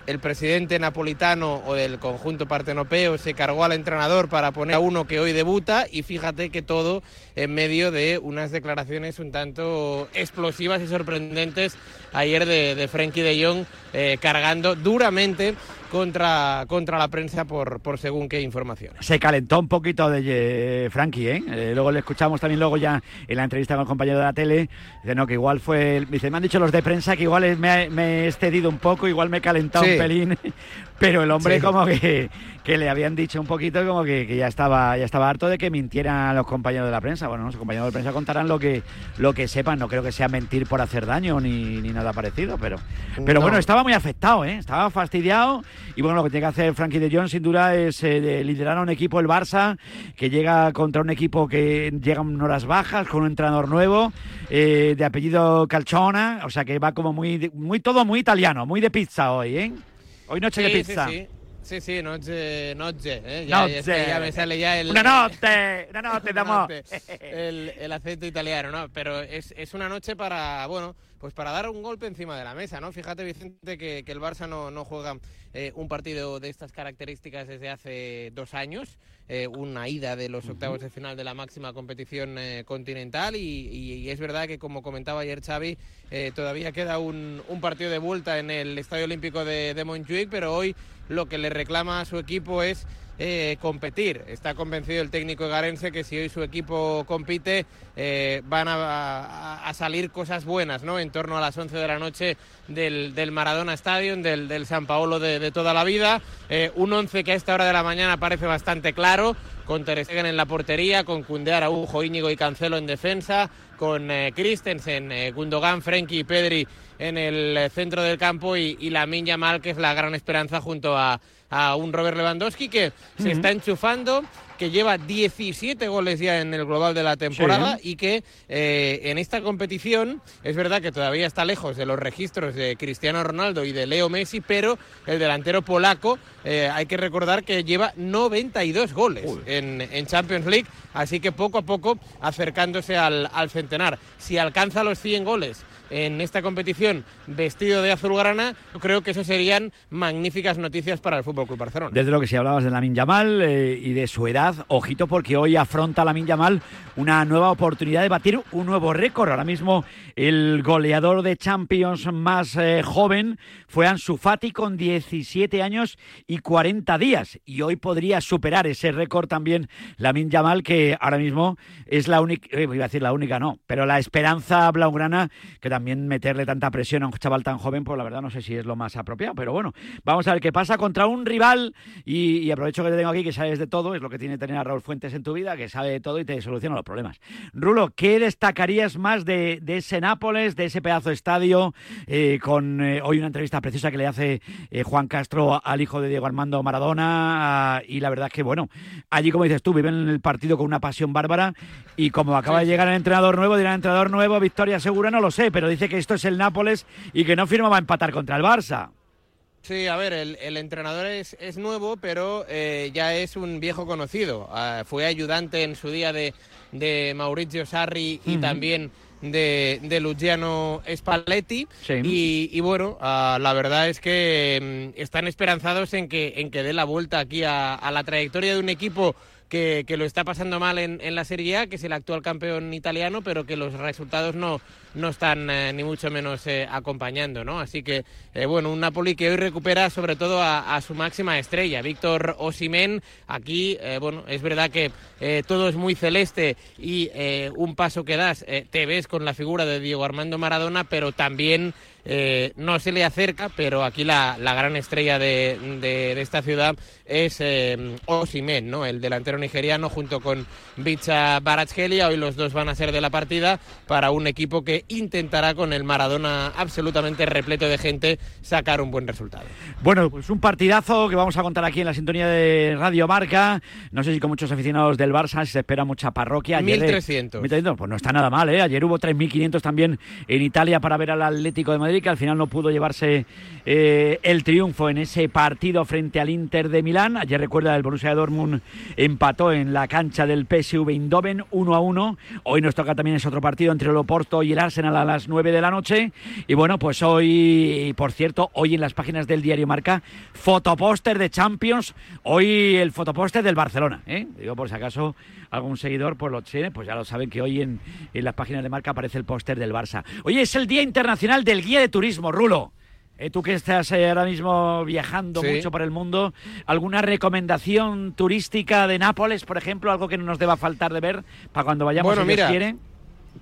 S21: el presidente napolitano o del conjunto partenopeo se cargó al entrenador para poner a uno que hoy debuta y fíjate que todo en medio de unas declaraciones un tanto explosivas y sorprendentes ayer de, de Frenkie de Jong eh, cargando duramente contra, contra la prensa por, por según qué informaciones.
S12: Se calentó un poquito de eh, Frankie, ¿eh? Eh, Luego le escuchamos también luego ya en la entrevista con el compañero de la tele. Dice, no, que igual fue... Dice, me han dicho los de prensa que igual me, he- me he excedido un poco, igual me he calentado
S21: Sí.
S12: un pelín. Pero el hombre
S21: Sí.
S12: como que, que le habían dicho un poquito como que, que ya estaba ya estaba harto de que mintieran a los compañeros de la prensa. Bueno, los compañeros de prensa contarán lo que, lo que sepan. No creo que sea mentir por hacer daño ni, ni nada parecido. Pero, pero
S21: No.
S12: bueno, estaba muy afectado, ¿eh? Estaba fastidiado. Y bueno, lo que tiene que hacer Frankie de Jong, sin duda, es eh, de liderar a un equipo, el Barça, que llega contra un equipo que llega en horas bajas, con un entrenador nuevo, eh, de apellido Calchona. O sea que va como muy, muy todo muy italiano, muy de pizza hoy, ¿eh? Hoy noche de
S21: Sí,
S12: pizza.
S21: Sí, sí, sí, noche, noche, ¿eh? Ya,
S12: Noche.
S21: ya me sale ya el...
S12: Una noche, una noche
S21: el, el acento italiano, ¿no? Pero es, es una noche para, bueno, pues para dar un golpe encima de la mesa, ¿no? Fíjate, Vicente, que, que el Barça no, no juega eh, un partido de estas características desde hace dos años, eh, una ida de los octavos de final de la máxima competición eh, continental y, y- y es verdad que, como comentaba ayer Xavi, eh, todavía queda un, un partido de vuelta en el Estadio Olímpico de, de Montjuic, pero hoy lo que le reclama a su equipo es eh, competir. Está convencido el técnico garense que si hoy su equipo compite eh, van a, salir cosas buenas, ¿no? En torno a las 11 de la noche del, del Maradona Stadium, del, del San Paolo de, toda la vida. Eh, un 11 que a esta hora de la mañana parece bastante claro, con Ter Stegen en la portería, con Koundé, Araujo, Íñigo y Cancelo en defensa, con Christensen, Gundogan, Frenkie y Pedri en el eh, centro del campo y, y Lamine Yamal, que es la gran esperanza junto a, a un Robert Lewandowski que se está enchufando, que lleva 17 goles ya en el global de la temporada
S12: Sí.
S21: y que eh, en esta competición es verdad que todavía está lejos de los registros de Cristiano Ronaldo y de Leo Messi, pero el delantero polaco eh, hay que recordar que lleva 92 goles en, en Champions League, así que poco a poco acercándose al, al centenar. Si alcanza los 100 goles en esta competición vestido de azulgrana, creo que eso serían magníficas noticias para el Fútbol Club Barcelona.
S12: Desde lo que si hablabas de Lamin Yamal eh, y de su edad, ojito porque hoy afronta Lamin Yamal una nueva oportunidad de batir un nuevo récord. Ahora mismo el goleador de Champions más eh, joven fue Ansu Fati con 17 años y 40 días y hoy podría superar ese récord también Lamin Yamal que ahora mismo es la única, eh, iba a decir la única no, pero la esperanza blaugrana que también meterle tanta presión a un chaval tan joven, pues la verdad no sé si es lo más apropiado, pero bueno, vamos a ver qué pasa contra un rival y, y aprovecho que te tengo aquí, que sabes de todo, es lo que tiene tener a Raúl Fuentes en tu vida, que sabe de todo y te soluciona los problemas. Rulo, ¿qué destacarías más de, de ese Nápoles, de ese pedazo de estadio, eh, con eh, hoy una entrevista preciosa que le hace eh, Juan Castro al hijo de Diego Armando Maradona? ah, y la verdad es que, bueno, allí, como dices tú, viven el partido con una pasión bárbara y como acaba de llegar el entrenador nuevo, dirá entrenador nuevo, victoria segura, no lo sé, pero dice que esto es el Nápoles y que no firmaba empatar contra el Barça.
S21: Sí, a ver, el, el entrenador es, es nuevo, pero eh, ya es un viejo conocido. Ah, fue ayudante en su día de, de Maurizio Sarri y también de, de Luciano Spalletti.
S12: Sí.
S21: Y, y bueno, ah, la verdad es que mm, están esperanzados en que, en que dé la vuelta aquí a, a la trayectoria de un equipo que, que lo está pasando mal en, en la Serie A, que es el actual campeón italiano, pero que los resultados no, no están eh, ni mucho menos eh, acompañando, ¿no? Así que, eh, bueno, un Napoli que hoy recupera sobre todo a, su máxima estrella, Víctor Osimen. Aquí, bueno, es verdad que todo es muy celeste y un paso que das te ves con la figura de Diego Armando Maradona, pero también no se le acerca, pero aquí la, la gran estrella de, de- esta ciudad es Osimen, ¿no? El delantero nigeriano junto con Bicha Baratskelia. Hoy los dos van a ser de la partida para un equipo que intentará con el Maradona absolutamente repleto de gente sacar un buen resultado.
S12: Bueno, pues un partidazo que vamos a contar aquí en la sintonía de Radio Marca. No sé si con muchos aficionados del Barça se espera mucha parroquia. Ayer, eh,
S21: 1.300.
S12: 1.300, Pues no está nada mal, ¿eh? Ayer hubo 3.500 también en Italia para ver al Atlético de Madrid Madrid, que al final no pudo llevarse eh, el triunfo en ese partido frente al Inter de Milán. Ayer recuerda el Borussia Dortmund empató en la cancha del PSV Eindhoven 1 a 1. Hoy nos toca también ese otro partido entre el Oporto y el Arsenal a las 9 de la noche. Y bueno, pues hoy, por cierto, hoy en las páginas del diario Marca, fotopóster de Champions. Hoy el fotopóster del Barcelona. ¿eh? Digo, por si acaso algún seguidor pues lo tiene, pues ya lo saben que hoy en, en las páginas de Marca aparece el póster del Barça. Hoy es el Día Internacional del Guía de Turismo, Rulo. Eh, tú que estás eh, ahora mismo viajando
S21: Sí.
S12: mucho por el mundo, ¿alguna recomendación turística de Nápoles, por ejemplo? Algo que no nos deba faltar de ver para cuando vayamos,
S21: Bueno,
S12: si
S21: mira,
S12: quiere?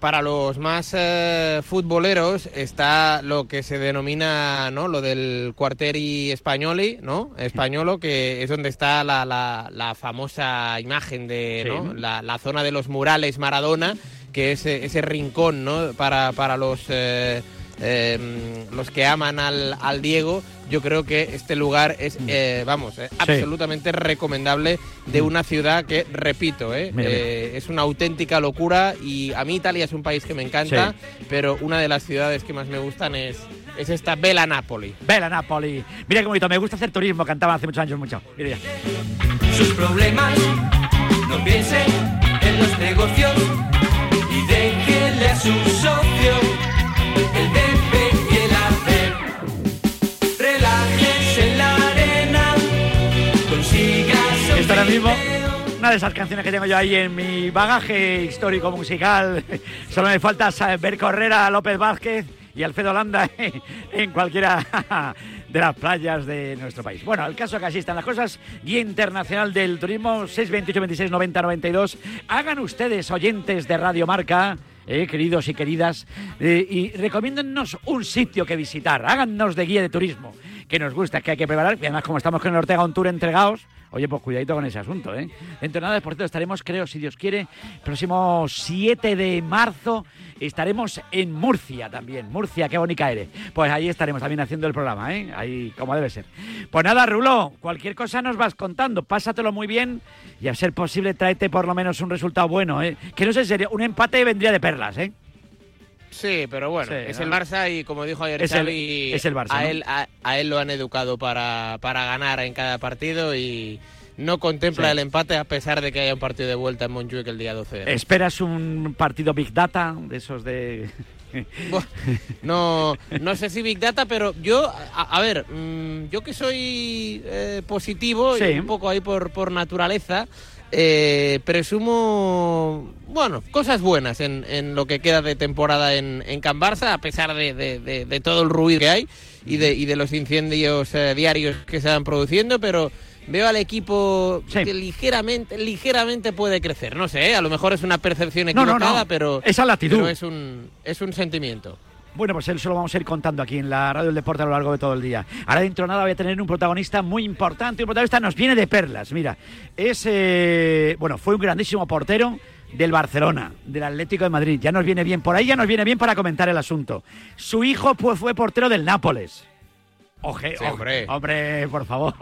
S21: Para los más eh, futboleros está lo que se denomina ¿no? lo del cuarteri españoli, ¿no? Españolo, que es donde está la, la- la famosa imagen de ¿no?
S22: Sí.
S21: la, la zona de los murales Maradona, que es eh, ese rincón ¿no? para, para los, eh, eh, los que aman al, al Diego. Yo creo que este lugar es, eh, vamos, eh, absolutamente recomendable de una ciudad que, repito, eh,
S12: Mira, mira.
S21: eh, es una auténtica locura y a mí Italia es un país que me encanta, pero una de las ciudades que más me gustan es, es esta Bella Napoli.
S12: Vela Napoli. Mira qué bonito, me gusta hacer turismo, cantaba hace muchos años mucho. Mira ya.
S22: sus problemas. No piense en los negocios y déjele a su socio el BP
S12: Esto ahora mismo, una de esas canciones que tengo yo ahí en mi bagaje histórico musical. Solo me falta ver correr a López Vázquez y Alfredo Landa en cualquiera de las playas de nuestro país. Bueno, el caso que así están las cosas. Guía Internacional del Turismo, 628 26 90 92. Hagan ustedes, oyentes de Radio Marca, eh, queridos y queridas, eh, y recomiéndennos un sitio que visitar. Háganos de guía de turismo, que nos gusta, que hay que preparar. Y además, como estamos con el Ortega On Tour entregados, oye, pues cuidadito con ese asunto, ¿eh? Dentro de nada, por cierto, estaremos, creo, si Dios quiere, próximo 7 de marzo, estaremos en Murcia también. Murcia, qué bonita eres. Pues ahí estaremos también haciendo el programa, ¿eh? Ahí, como debe ser. Pues nada, Rulo, cualquier cosa nos vas contando. Pásatelo muy bien y a ser posible, tráete por lo menos un resultado bueno, ¿eh? Que no sé, sería un empate vendría de perlas, ¿eh?
S21: Sí, pero bueno,
S12: Sí,
S21: es
S12: ¿no?
S21: el Barça y como dijo ayer
S12: Es el-
S21: Xavi,
S12: es el Barça,
S21: a,
S12: ¿no?
S21: él, a, a él lo han educado para, para ganar en cada partido y no contempla
S12: Sí.
S21: el empate a pesar de que haya un partido de vuelta en Montjuic el día 12 de.
S12: ¿Esperas un partido Big Data de esos de...?
S21: No, no sé si Big Data, pero yo, a, a ver, mm, yo que soy eh, positivo
S12: Sí.
S21: y un poco ahí por, por naturaleza, eh, presumo, bueno, cosas buenas en, en lo que queda de temporada en, en Can Barça, a pesar de, de- de- de todo el ruido que hay y de, y de los incendios eh, diarios que se van produciendo, pero veo al equipo que ligeramente, ligeramente puede crecer. No sé, ¿eh? a lo mejor es una percepción
S12: No, no,
S21: equivocada,
S12: no.
S21: pero,
S12: Esa latitud.
S21: pero es un, es un sentimiento.
S12: Bueno, pues eso lo vamos a ir contando aquí en la Radio del Deporte a lo largo de todo el día. Ahora dentro de nada voy a tener un protagonista muy importante. Un protagonista nos viene de perlas. Mira, es, eh, bueno, fue un grandísimo portero del Barcelona, del Atlético de Madrid. Ya nos viene bien por ahí, ya nos viene bien para comentar el asunto. Su hijo pues, fue portero del Nápoles. Oje,
S21: Sí,
S12: oje,
S21: hombre.
S12: hombre, por favor.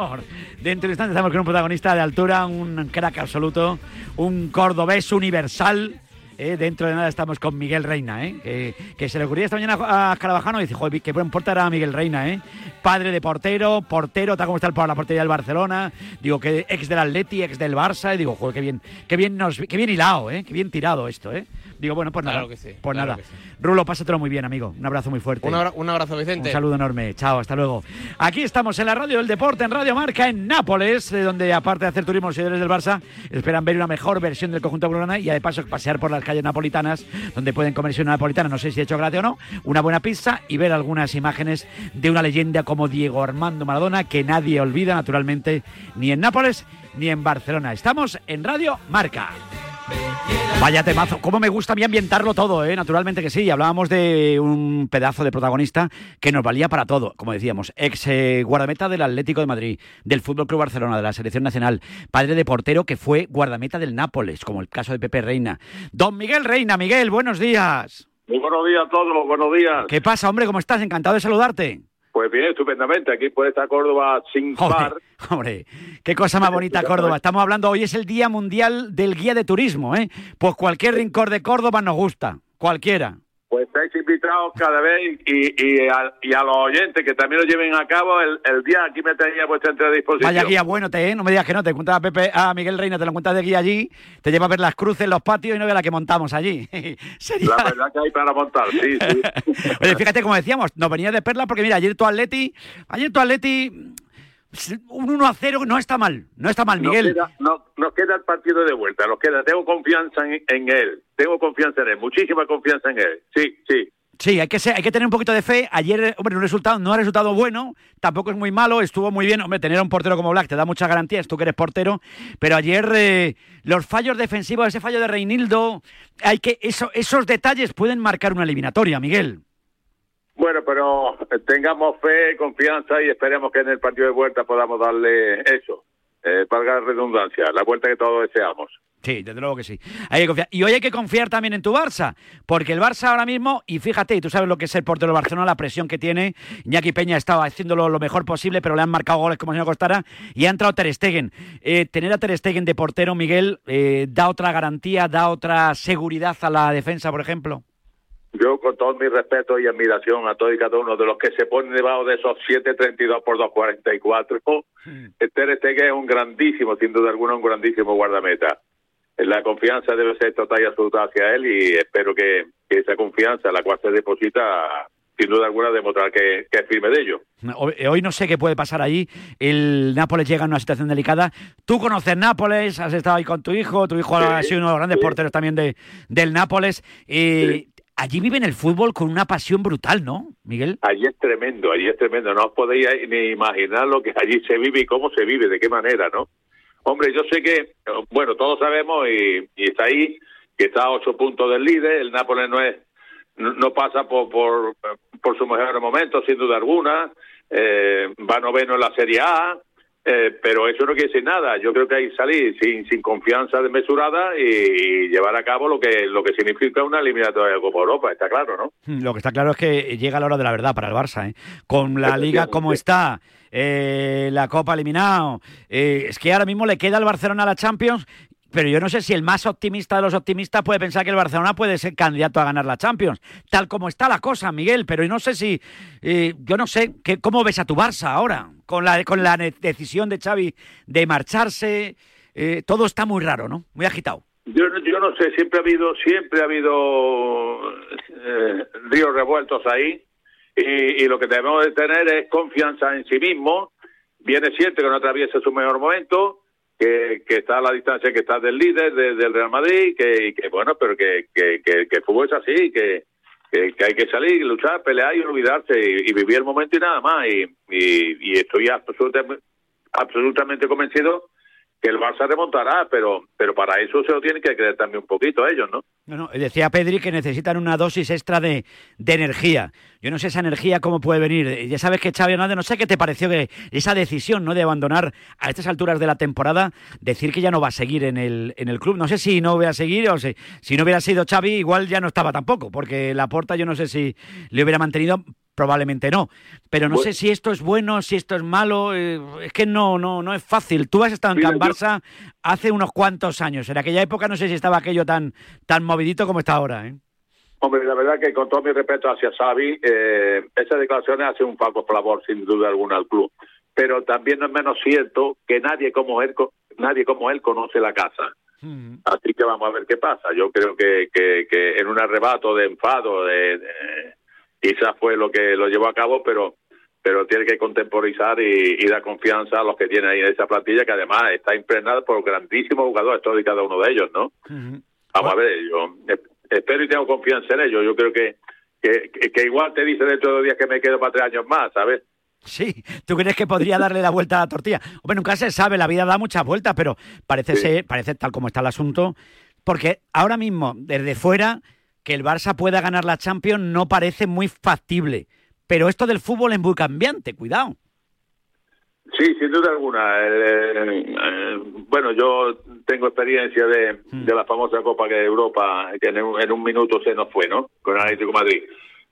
S12: Dentro de instantes estamos con un protagonista de altura, un crack absoluto, un cordobés universal. Eh, dentro de nada estamos con Miguel Reina, eh, que, se le ocurría esta mañana a Carabajano y dice, joder, qué buen portero era Miguel Reina, eh. padre de portero, portero, tal como está el la portería del Barcelona, digo que ex del Atleti, ex del Barça, y digo, joder, qué bien, qué bien nos, qué bien hilado, eh, qué bien tirado esto, eh. Digo, bueno, pues
S21: Claro
S12: nada,
S21: que sí,
S12: pues
S21: claro
S12: nada.
S21: que sí.
S12: Rulo, pásatelo muy bien, amigo. Un abrazo muy fuerte.
S21: Un, abra- un abrazo, Vicente.
S12: Un saludo enorme. Chao, hasta luego. Aquí estamos en la radio del deporte, en Radio Marca, en Nápoles, de donde aparte de hacer turismo los seguidores del Barça, esperan ver una mejor versión del conjunto blaugrana y de paso pasear por las calles napolitanas, donde pueden comerse una napolitana, no sé si he hecho gratis o no, una buena pizza y ver algunas imágenes de una leyenda como Diego Armando Maradona, que nadie olvida, naturalmente, ni en Nápoles ni en Barcelona. Estamos en Radio Marca. Vaya temazo, cómo me gusta a mí ambientarlo todo, ¿eh? naturalmente que sí. Hablábamos de un pedazo de protagonista que nos valía para todo, como decíamos, ex eh, guardameta del Atlético de Madrid, del Fútbol Club Barcelona, de la Selección Nacional, padre de portero que fue guardameta del Nápoles, como el caso de Pepe Reina. Don Miguel Reina, Miguel, buenos días.
S23: Muy buenos días a todos, buenos días.
S12: ¿Qué pasa, hombre? ¿Cómo estás? Encantado de saludarte.
S23: Pues bien, estupendamente, aquí por esta Córdoba sin par.
S12: Hombre, qué cosa más bonita Córdoba. Estamos hablando, hoy es el Día Mundial del Guía de Turismo, ¿eh? Pues cualquier rincón de Córdoba nos gusta, cualquiera.
S23: Pues estáis invitados cada vez y, y, a, y a los oyentes que también lo lleven a cabo el, el día aquí me tenía vuestra entera disposición.
S12: Vaya guía bueno, te, ¿eh? no me digas que no, te cuentas a Pepe, a Miguel Reina, te lo cuentas de guía allí, te lleva a ver las cruces, los patios y no ve la que montamos allí. Sería...
S23: La verdad que hay para montar, sí, sí.
S12: Oye, fíjate, como decíamos, nos venía de perla porque mira, ayer tu Atleti, ayer tu Atleti, un 1 a 0 no está mal, no está mal, Miguel.
S23: Nos queda, no, nos queda el partido de vuelta, nos queda, tengo confianza en, en él, tengo confianza en él, muchísima confianza en él, sí, sí.
S12: Sí, hay que, ser, hay que tener un poquito de fe. Ayer, hombre, un resultado, no ha resultado bueno, tampoco es muy malo, estuvo muy bien. Hombre, tener a un portero como Black te da muchas garantías, tú que eres portero. Pero ayer eh, los fallos defensivos, ese fallo de Reinildo, hay que eso, esos detalles pueden marcar una eliminatoria, Miguel.
S23: Bueno, pero tengamos fe, confianza y esperemos que en el partido de vuelta podamos darle eso, eh, valga la redundancia, la vuelta que todos deseamos.
S12: Sí, desde luego que sí. Hay que confiar. Y hoy hay que confiar también en tu Barça, porque el Barça ahora mismo, y fíjate, y tú sabes lo que es el portero del Barcelona, la presión que tiene. Iñaki Peña estaba haciéndolo lo mejor posible, pero le han marcado goles como si no costara, y ha entrado Ter Stegen. Eh, tener a Ter Stegen de portero, Miguel, eh, da otra garantía, da otra seguridad a la defensa, por ejemplo.
S23: Yo, con todo mi respeto y admiración a todos y cada uno de los que se ponen debajo de esos 7.32 por 2.44, Ter Stegen es un grandísimo, sin duda alguna, un grandísimo guardameta la confianza debe ser total y absoluta hacia él y espero que, que esa confianza, la cual se deposita, sin duda alguna, demostrar que, que, es firme de ello.
S12: Hoy no sé qué puede pasar allí. El Nápoles llega en una situación delicada. Tú conoces Nápoles, has estado ahí con tu hijo. Tu hijo sí, ha sido uno de los grandes sí. porteros también de, del Nápoles. Eh, sí. Allí viven el fútbol con una pasión brutal, ¿no, Miguel?
S23: Allí es tremendo, allí es tremendo. No os podéis ni imaginar lo que allí se vive y cómo se vive, de qué manera, ¿no? Hombre, yo sé que, bueno, todos sabemos y, está ahí, que está a ocho puntos del líder, el Nápoles no es no pasa por, por, por su mejor momento, sin duda alguna, eh, va noveno en la Serie A, eh, pero eso no quiere decir nada. Yo creo que hay que salir sin, sin confianza desmesurada y, y, llevar a cabo lo que lo que significa una eliminatoria de Copa Europa, está claro, ¿no?
S12: Lo que está claro es que llega la hora de la verdad para el Barça, ¿eh? Con la liga como está, eh, la Copa eliminado, eh, es que ahora mismo le queda al Barcelona a la Champions pero yo no sé si el más optimista de los optimistas puede pensar que el Barcelona puede ser candidato a ganar la Champions, tal como está la cosa, Miguel. Pero yo no sé si, eh, yo no sé, que, ¿cómo ves a tu Barça ahora? Con la, con la decisión de Xavi de marcharse, eh, todo está muy raro, ¿no? Muy agitado.
S23: Yo, yo no sé, siempre ha habido, siempre ha habido eh, ríos revueltos ahí y, lo que debemos de tener es confianza en sí mismo. Viene siempre que no atraviesa su mejor momento que, que, está a la distancia que está del líder de, del Real Madrid, que, bueno, pero que, que, que, el fútbol es así, que, que, que, hay que salir, luchar, pelear y olvidarse y, y vivir el momento y nada más. Y, y, y estoy absolutamente, absolutamente convencido que el Barça remontará, pero pero para eso se lo tienen que creer también un poquito ellos, ¿no?
S12: No, no, decía Pedri que necesitan una dosis extra de, de energía. Yo no sé esa energía cómo puede venir. Ya sabes que Xavi Hernández, no sé qué te pareció que esa decisión, ¿no? De abandonar a estas alturas de la temporada, decir que ya no va a seguir en el, en el club. No sé si no hubiera seguido o si, si no hubiera sido Xavi, igual ya no estaba tampoco, porque la porta yo no sé si le hubiera mantenido probablemente no. Pero no bueno, sé si esto es bueno, si esto es malo. Eh, es que no, no, no es fácil. Tú has estado en Can Barça hace unos cuantos años. En aquella época no sé si estaba aquello tan, tan movidito como está ahora. ¿eh?
S23: Hombre, la verdad que con todo mi respeto hacia Xavi, eh, esas declaraciones hacen un poco favor, sin duda alguna, al club. Pero también no es menos cierto que nadie como él, nadie como él conoce la casa. Mm. Así que vamos a ver qué pasa. Yo creo que, que, que en un arrebato de enfado, de, de quizás fue lo que lo llevó a cabo, pero pero tiene que contemporizar y, y, dar confianza a los que tienen ahí en esa plantilla, que además está impregnada por grandísimos jugadores, todos y cada uno de ellos, ¿no? Uh -huh. Vamos bueno. a ver, yo espero y tengo confianza en ellos. Yo creo que, que, que igual te dice dentro de dos días que me quedo para tres años más, ¿sabes?
S12: Sí, ¿tú crees que podría darle la vuelta a la tortilla? Hombre, nunca se sabe, la vida da muchas vueltas, pero parece sí. ser, parece tal como está el asunto, porque ahora mismo, desde fuera, que el Barça pueda ganar la Champions no parece muy factible. Pero esto del fútbol es muy cambiante, cuidado.
S23: Sí, sin duda alguna. Eh, eh, bueno, yo tengo experiencia de, mm. de, la famosa Copa de Europa, que en un, en un, minuto se nos fue, ¿no? Con el Atlético Madrid.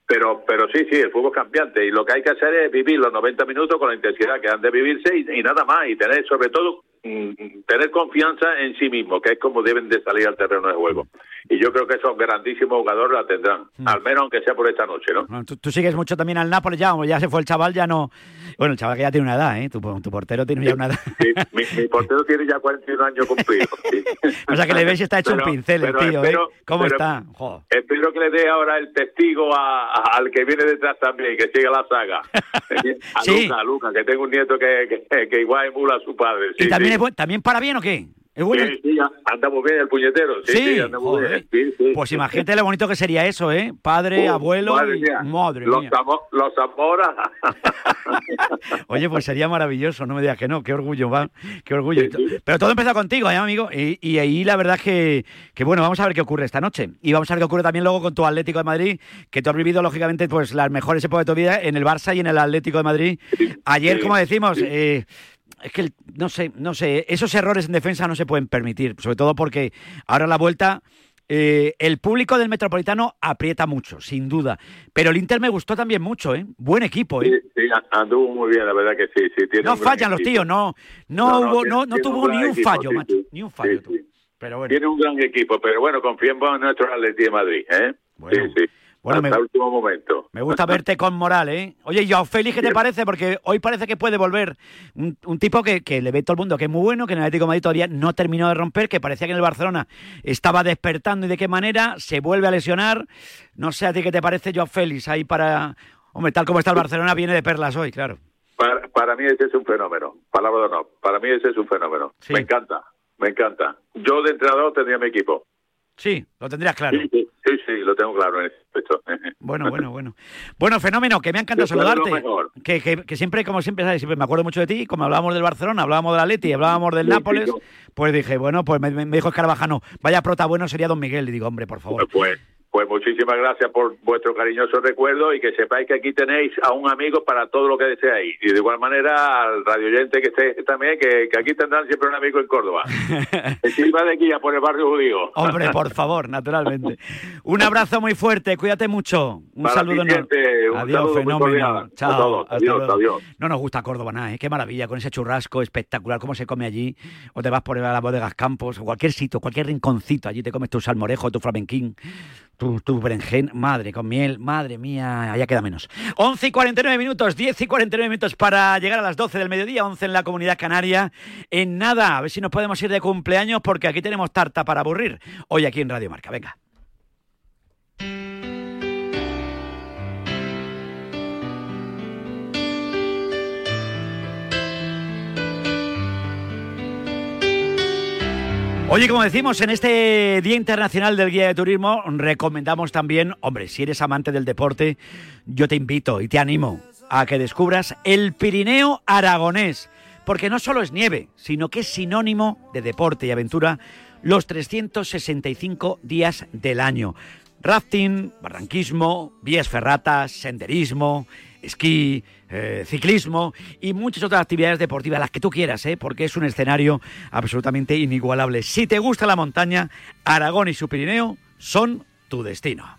S23: Pero, pero sí, sí, el fútbol es cambiante y lo que hay que hacer es vivir los 90 minutos con la intensidad que han de vivirse y, y nada más, y tener sobre todo tener confianza en sí mismo, que es como deben de salir al terreno de juego. y yo creo que esos grandísimos jugadores la tendrán,
S12: Mm.
S23: al menos aunque sea por esta noche, ¿no?
S12: Bueno, tú, tú sigues mucho también al Nápoles ya, o ya se fue el chaval, ya no... Bueno, el chaval que ya tiene una edad, ¿eh? Tu, tu portero tiene ya una edad.
S23: Sí, mi, mi portero tiene ya 41 años cumplidos. sí.
S12: O sea que le ves está hecho un pincel el tío,
S23: espero-
S12: ¿eh? ¿Cómo
S23: pero-
S12: está? Jo.
S23: Espero que le dé ahora el testigo a- a- al que viene detrás también, que siga la saga. A
S12: Sí.
S23: Luca, a Luca, que tengo un nieto que, que, que igual emula a su padre.
S12: ¿Y también, es también para bien o qué? ¿Es bueno?
S23: Sí, sí, anda muy bien el puñetero. Sí, sí, anda muy
S12: joder.
S23: bien. Sí, sí.
S12: Pues imagínate lo bonito que sería eso, ¿eh? Padre,
S23: Uh,
S12: abuelo
S23: madre
S12: y...
S23: mía.
S12: Madre
S23: los,
S12: mía.
S23: Los Zamora.
S12: Oye, pues sería maravilloso, no me digas que no, qué orgullo, va, qué orgullo. Pero todo empezó contigo, ¿eh, amigo? Y, y ahí la verdad es que, que, bueno, vamos a ver qué ocurre esta noche. Y vamos a ver qué ocurre también luego con tu Atlético de Madrid, que tú has vivido, lógicamente, pues las mejores épocas de tu vida en el Barça y en el Atlético de Madrid. Ayer,
S23: sí,
S12: como decimos,
S23: sí.
S12: eh, es que, el- no sé, no sé, esos errores en defensa no se pueden permitir, sobre todo porque ahora la vuelta... eh, el público del Metropolitano aprieta mucho, sin duda. Pero el Inter me gustó también mucho, ¿eh? Buen equipo, ¿eh?
S23: Sí, sí, anduvo muy bien, la verdad que sí. sí tiene
S12: No fallan los tíos, no, no,
S23: No,
S12: hubo, no, no tuvo
S23: un
S12: ni un
S23: equipo,
S12: fallo,
S23: sí,
S12: macho,
S23: sí.
S12: ni un fallo. Pero bueno,
S23: Tiene un gran equipo, pero bueno, confiemos en nuestro Atleti de Madrid, ¿eh? sí, sí.
S12: Bueno,
S23: Hasta
S12: me-
S23: el último momento.
S12: me gusta verte con moral, ¿eh? Oye, Joao Félix, ¿qué te parece? Porque hoy parece que puede volver un, un tipo que, que le ve todo el mundo que es muy bueno, que en el Atlético de Madrid todavía no terminó de romper, que parecía que en el Barcelona estaba despertando y de qué manera, se vuelve a lesionar. No sé a ti qué te parece Joao Félix ahí para... Hombre, tal como está el Barcelona, viene de perlas hoy, claro.
S23: Para, para mí ese es un fenómeno, palabra de honor. Para mí ese es un fenómeno. Me encanta, me encanta. Yo de entrenador tendría mi equipo.
S12: Sí, lo tendrías claro.
S23: Sí, sí, lo tengo claro en aspecto.
S12: Bueno, bueno, bueno. Bueno, fenómeno, que me ha encantado saludarte. Que, que, que siempre, como siempre, ¿sabes? siempre me acuerdo mucho de ti, como hablábamos del Barcelona, hablábamos del Atleti, hablábamos del
S23: Sí,
S12: Nápoles, pues dije, bueno, pues me, me dijo Escarabajano, vaya prota bueno sería Don Miguel. Y digo, hombre, por favor.
S23: Pues, pues muchísimas gracias por vuestro cariñoso recuerdo y que sepáis que aquí tenéis a un amigo para todo lo que deseáis. Y de igual manera al radio oyente que esté también, que, que aquí tendrán siempre un amigo en Córdoba. Encima de aquí, por el barrio judío.
S12: Hombre, por favor, naturalmente. Un abrazo muy fuerte, cuídate mucho. Un
S23: Para
S12: saludo
S23: un
S12: Adiós,
S23: saludo
S12: fenómeno.
S23: A
S12: Chao.
S23: todos.
S12: hasta
S23: Adiós, adiós.
S12: No nos gusta Córdoba nada, ¿eh? qué maravilla, con ese churrasco espectacular, cómo se come allí. O te vas por las bodegas Campos, o cualquier sitio, cualquier rinconcito, allí te comes tu salmorejo, tu flamenquín, tu, tu berenjen, madre, con miel, madre mía, allá queda menos. 11 y 49 minutos, 10 y 49 minutos para llegar a las 12 del mediodía, 11 en la comunidad canaria. En nada, a ver si nos podemos ir de cumpleaños, porque aquí tenemos tarta para aburrir. Hoy aquí en Radio Marca, venga. Oye, como decimos, en este Día Internacional del Guía de Turismo, recomendamos también, hombre, si eres amante del deporte, yo te invito y te animo a que descubras el Pirineo aragonés, porque no solo es nieve, sino que es sinónimo de deporte y aventura los 365 días del año. Rafting, barranquismo, vías ferratas, senderismo, esquí, eh, ciclismo y muchas otras actividades deportivas, las que tú quieras, ¿eh? porque es un escenario absolutamente inigualable. Si te gusta la montaña, Aragón y su Pirineo son tu destino.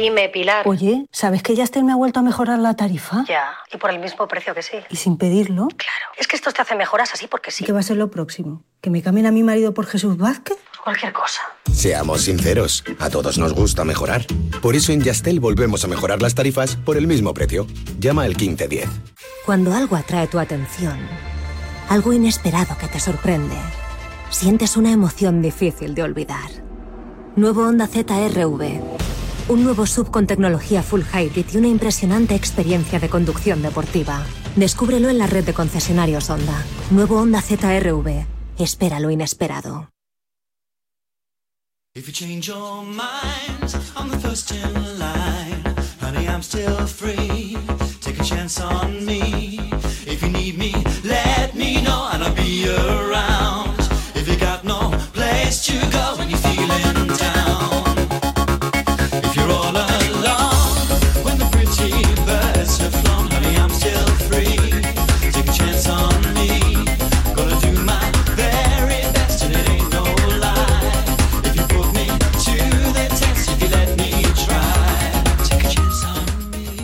S24: Dime, Pilar.
S25: Oye, ¿sabes que Yastel me ha vuelto a mejorar la tarifa?
S24: Ya, y por el mismo precio que sí.
S25: Y sin pedirlo.
S24: Claro. Es que estos te hacen mejoras así porque sí.
S25: ¿Qué va a ser lo próximo? ¿Que me cambien a mi marido por Jesús Vázquez?
S24: Cualquier cosa.
S26: Seamos sinceros, a todos nos gusta mejorar. Por eso en Yastel volvemos a mejorar las tarifas por el mismo precio. Llama al 1510.
S27: Cuando algo atrae tu atención, algo inesperado que te sorprende, sientes una emoción difícil de olvidar. Nuevo Honda ZRV. Un nuevo sub con tecnología full hybrid y una impresionante experiencia de conducción deportiva. Descúbrelo en la red de concesionarios Honda. Nuevo Honda ZRV. Espera lo inesperado.
S28: If you change your I'm the first in line. Honey, I'm still free. Take a chance on me. If you need me, let me know I'll be around. If you got no place to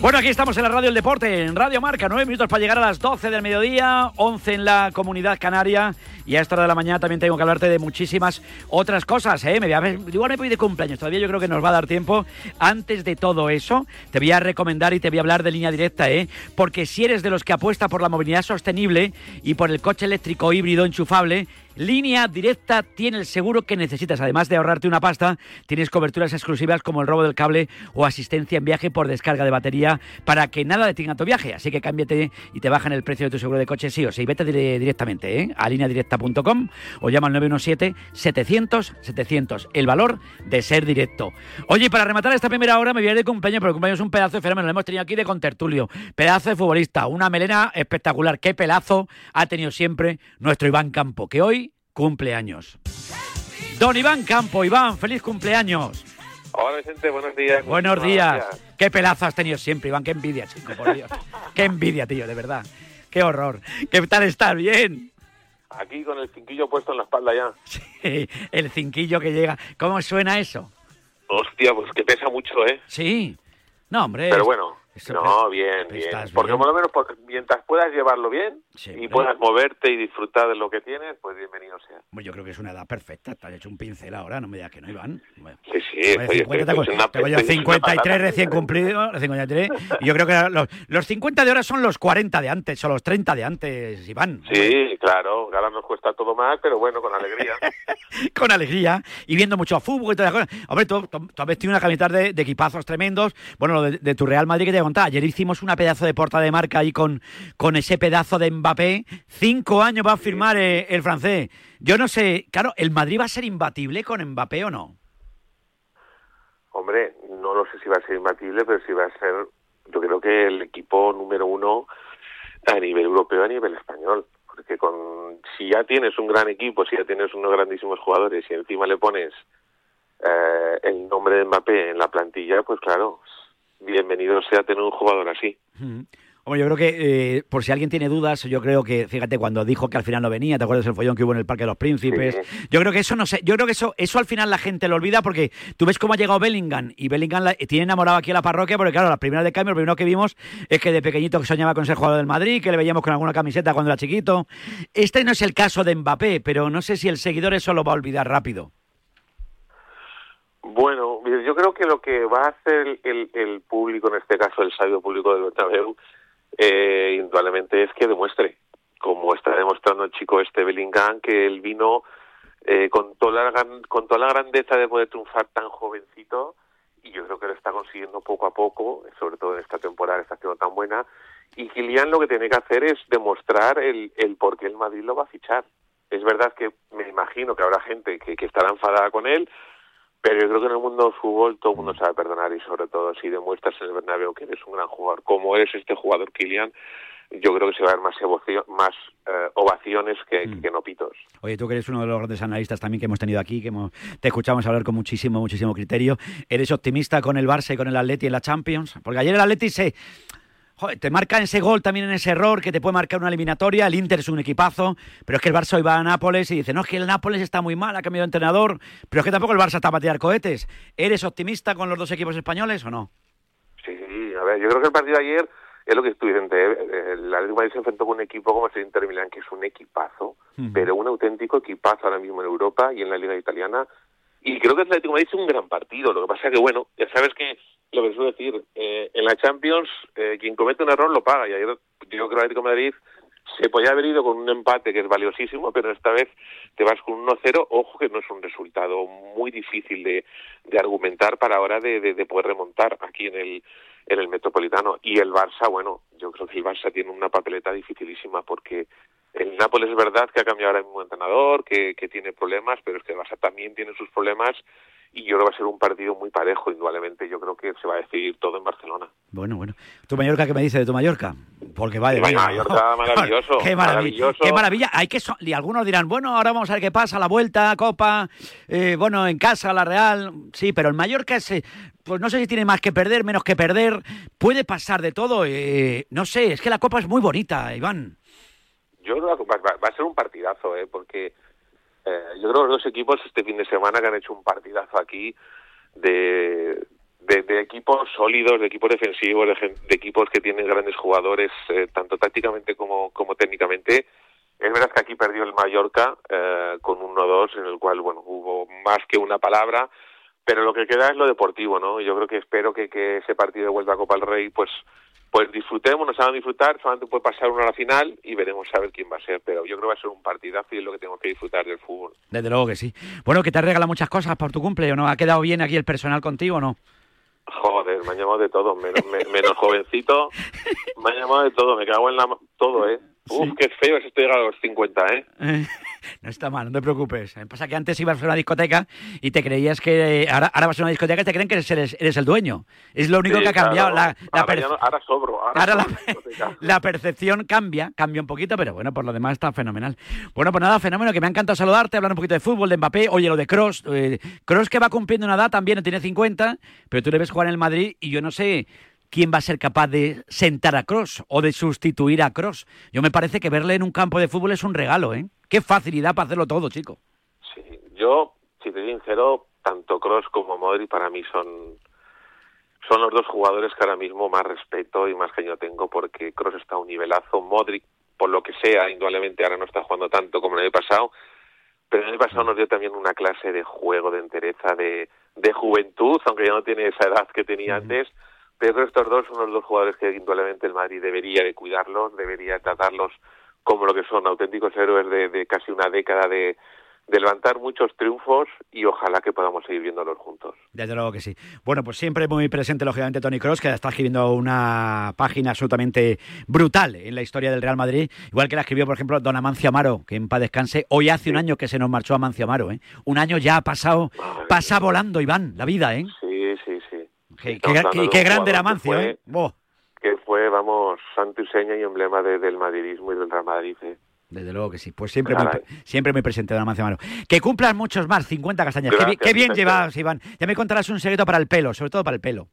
S28: chance on
S12: estamos en la Radio del Deporte, en Radio Marca, nueve minutos para llegar a las 12 del mediodía, 11 en la comunidad canaria. Y a esta hora de la mañana también tengo que hablarte de muchísimas otras cosas. ¿eh? Me voy a ver, igual me voy de cumpleaños, todavía yo creo que nos va a dar tiempo. Antes de todo eso, te voy a recomendar y te voy a hablar de línea directa, ¿eh? porque si eres de los que apuesta por la movilidad sostenible y por el coche eléctrico híbrido enchufable, Línea Directa tiene el seguro que necesitas. Además de ahorrarte una pasta, tienes coberturas exclusivas como el robo del cable o asistencia en viaje por descarga de batería para que nada detenga tu viaje. Así que cámbiate y te bajan el precio de tu seguro de coche sí o sí. Vete dire- directamente ¿eh? a lineadirecta.com o llama al 917-700-700. El valor de ser directo. Oye, para rematar esta primera hora me voy a ir de cumpleaños, pero el cumpleaños es un pedazo de fenómeno. Lo hemos tenido aquí de contertulio. Pedazo de futbolista, una melena espectacular. Qué pelazo ha tenido siempre nuestro Iván Campo, que hoy cumple años. Don Iván Campo, Iván, feliz cumpleaños.
S29: Hola Vicente, buenos días.
S12: Buenos días. Qué pelazo has tenido siempre, Iván. Qué envidia, chico, por Dios. Qué envidia, tío, de verdad. Qué horror. ¿Qué tal estás? Bien.
S29: Aquí con el cinquillo puesto en la espalda ya.
S12: El cinquillo que llega. ¿Cómo suena eso?
S29: Hostia, pues que pesa mucho, ¿eh?
S12: Sí. No, hombre.
S29: Pero bueno, no, bien, bien. Porque
S12: bien.
S29: por lo menos por- mientras puedas llevarlo bien y puedas moverte y disfrutar de lo que tienes, pues bienvenido sea.
S12: Pues yo creo que es una edad perfecta. Te has hecho un pincel ahora, no me digas que no, Iván. Bueno,
S29: Sí, sí,
S12: Oye, 50
S29: una-
S12: tengo yo
S29: estoy una
S12: 53
S29: patata.
S12: recién cumplidos, 53, y yo creo que los, los 50 de ahora son los 40 de antes, o los 30 de antes, Iván.
S29: Sí, claro, ahora nos cuesta todo más, pero bueno, con alegría.
S12: con alegría y viendo mucho fútbol y todas las cosas. Hombre, tú, tú- tú has vestido una camiseta de, de equipazos tremendos. Bueno, lo de, de tu Real Madrid que te voy contar. Ayer hicimos una pedazo de porta de marca ahí con, con ese pedazo de Mbappé. Cinco años va a firmar eh, el francés. Yo no sé, claro, ¿el Madrid va a ser imbatible con Mbappé o no?
S29: Hombre, no lo sé si va a ser imbatible, pero sí va a ser, yo creo que el equipo número uno a nivel europeo, a nivel español. Porque con si ya tienes un gran equipo, si ya tienes unos grandísimos jugadores y encima le pones eh, el nombre de Mbappé en la plantilla, pues claro, bienvenido sea tener un jugador así.
S12: Hombre, yo creo que, eh, por si alguien tiene dudas, yo creo que, fíjate, cuando dijo que al final no venía, ¿te acuerdas del follón que hubo en el Parque de los Príncipes? Yo creo que eso, no sé, yo creo que eso, eso al final la gente lo olvida porque tú ves cómo ha llegado Bellingham y Bellingham la- tiene enamorado aquí a la parroquia porque, claro, la primera de cambio, lo primero que vimos es que de pequeñito que soñaba con ser jugador del Madrid, que le veíamos con alguna camiseta cuando era chiquito. Este no es el caso de Mbappé, pero no sé si el seguidor eso lo va a olvidar rápido.
S29: Bueno, yo creo que lo que va a hacer el, el público, en este caso el sabio público del Bernabéu, eh, indudablemente es que demuestre, como está demostrando el chico este Bellingham, que él vino eh, con, toda la, con toda la grandeza de poder triunfar tan jovencito y yo creo que lo está consiguiendo poco a poco, sobre todo en esta temporada que está siendo tan buena. Y Kylian lo que tiene que hacer es demostrar el, el por qué el Madrid lo va a fichar. Es verdad que me imagino que habrá gente que, que estará enfadada con él, pero yo creo que en el mundo del fútbol todo el mundo sabe perdonar y sobre todo si demuestras en el Bernabéu que eres un gran jugador, como eres este jugador Kylian, yo creo que se va a dar más, evocio- más eh, ovaciones que, que no pitos.
S12: Oye, tú que eres uno de los grandes analistas también que hemos tenido aquí, que hemos- te escuchamos hablar con muchísimo, muchísimo criterio. ¿Eres optimista con el Barça y con el Atleti en la Champions? Porque ayer el Atleti se... joder, te marca ese gol también en ese error que te puede marcar una eliminatoria. El Inter es un equipazo, pero es que el Barça hoy va a Nápoles y dice, no, es que el Nápoles está muy mal, ha cambiado de entrenador, pero es que tampoco el Barça está para tirar cohetes. ¿Eres optimista con los dos equipos españoles o no?
S29: Sí, sí, a ver, yo creo que el partido de ayer es lo que estoy diciendo. eh, El Atlético se enfrentó con un equipo como es el Inter Milán, que es un equipazo, pero un auténtico equipazo ahora mismo en Europa y en la Liga Italiana. Y creo que Atlético Madrid es un gran partido. Lo que pasa que, bueno, ya sabes que lo que suelo decir, eh, en la Champions, eh, quien comete un error lo paga. Y ayer yo creo que Atlético de Madrid se podía haber ido con un empate que es valiosísimo, pero esta vez te vas con un 1-0. Ojo que no es un resultado muy difícil de, de argumentar para ahora de, de, de poder remontar aquí en el, en el Metropolitano. Y el Barça, bueno, yo creo que el Barça tiene una papeleta dificilísima porque el Nápoles es verdad que ha cambiado ahora mismo de entrenador, que, que tiene problemas, pero es que el Barça también tiene sus problemas y yo creo que va a ser un partido muy parejo, indudablemente. Yo creo que se va a decidir todo en Barcelona.
S12: Bueno, bueno. ¿Tu Mallorca qué me dice de tu Mallorca? Porque vaya.
S29: El Mallorca, maravilloso,
S12: qué maravilla.
S29: maravilloso.
S12: Qué maravilla. Hay que so- y algunos dirán, bueno, ahora vamos a ver qué pasa, la vuelta, Copa, eh, bueno, en casa, la Real. Sí, pero el Mallorca es, eh, pues no sé si tiene más que perder, menos que perder. Puede pasar de todo. eh, no sé, es que la Copa es muy bonita, Iván.
S29: Yo creo que va, va- a ser un partidazo, ¿eh? porque eh, yo creo que los dos equipos este fin de semana que han hecho un partidazo aquí de, de, equipos sólidos, de equipos defensivos, de, de equipos que tienen grandes jugadores, eh, tanto tácticamente como, como técnicamente. Es verdad que aquí perdió el Mallorca eh, con un 1-2, en el cual, bueno, hubo más que una palabra, pero lo que queda es lo deportivo, ¿no? Yo creo que espero que, que ese partido de vuelta a Copa del Rey, pues, pues disfrutemos, nos hagan disfrutar, solamente puede pasar uno a la final y veremos a ver quién va a ser, pero yo creo que va a ser un partidazo y es lo que tengo que disfrutar del fútbol.
S12: Desde luego que sí. Bueno, que te regala muchas cosas por tu cumple, ¿o no? ¿Ha quedado bien aquí el personal contigo o no?
S29: Joder, me han llamado de todo, menos, me- menos jovencito, me han llamado de todo, me cago en la... todo, ¿eh? Uf, qué feo es esto llegar a los 50, ¿eh?
S12: No está mal, no te preocupes. Eh, Pasa que antes ibas a una discoteca y te creías que eh, ahora, ahora vas a una discoteca y te creen que eres, eres- el dueño. Es lo único
S29: Sí,
S12: que ha cambiado.
S29: claro.
S12: La, la
S29: ahora,
S12: per-
S29: ya no- ahora sobro, ahora,
S12: Ahora la-
S29: sobro
S12: la percepción cambia, cambia un poquito, pero bueno, por lo demás está fenomenal. Bueno, pues nada, fenómeno, que me ha encantado saludarte, hablar un poquito de fútbol, de Mbappé, oye, lo de Cross. Cross que va cumpliendo una edad también, tiene 50, pero tú le ves jugar en el Madrid y yo no sé quién va a ser capaz de sentar a Cross o de sustituir a Cross. Yo me parece que verle en un campo de fútbol es un regalo, ¿eh? Qué facilidad para hacerlo todo, chico.
S29: Yo, si te soy sincero, tanto Cross como Modric para mí son son los dos jugadores que ahora mismo más respeto y más cariño tengo porque Cross está a un nivelazo, Modric por lo que sea, indudablemente ahora no está jugando tanto como el año pasado, pero el año pasado nos dio también una clase de juego, de entereza, de, de juventud, aunque ya no tiene esa edad que tenía antes, pero estos dos son los dos jugadores que indudablemente el Madrid debería de cuidarlos, debería tratarlos como lo que son auténticos héroes de, de casi una década de, de levantar muchos triunfos y ojalá que podamos seguir viéndolos juntos.
S12: Desde luego que sí. Bueno, pues siempre muy presente, lógicamente, Tony Cross, que está escribiendo una página absolutamente brutal en la historia del Real Madrid, igual que la escribió, por ejemplo, don Amancio Amaro, que en paz descanse. Hoy hace un año que se nos marchó Amancio Amaro, ¿eh? Un año ya ha pasado, pasa volando, Iván, la vida, ¿eh?
S29: Sí, sí,
S12: Qué, qué- qué
S29: un
S12: grande era Amancio,
S29: que fue-
S12: ¿eh?
S29: Que fue, vamos, santo y seña y emblema de- del madridismo y del Real Madrid. ¿eh?
S12: desde luego que sí. Pues siempre muy, siempre muy presente, don Amancio Amaro. Que cumplan muchos más, 50 castañas. Qué,
S29: Gracias,
S12: qué bien llevas, Iván. Ya me contarás un secreto para el pelo, sobre todo para el pelo.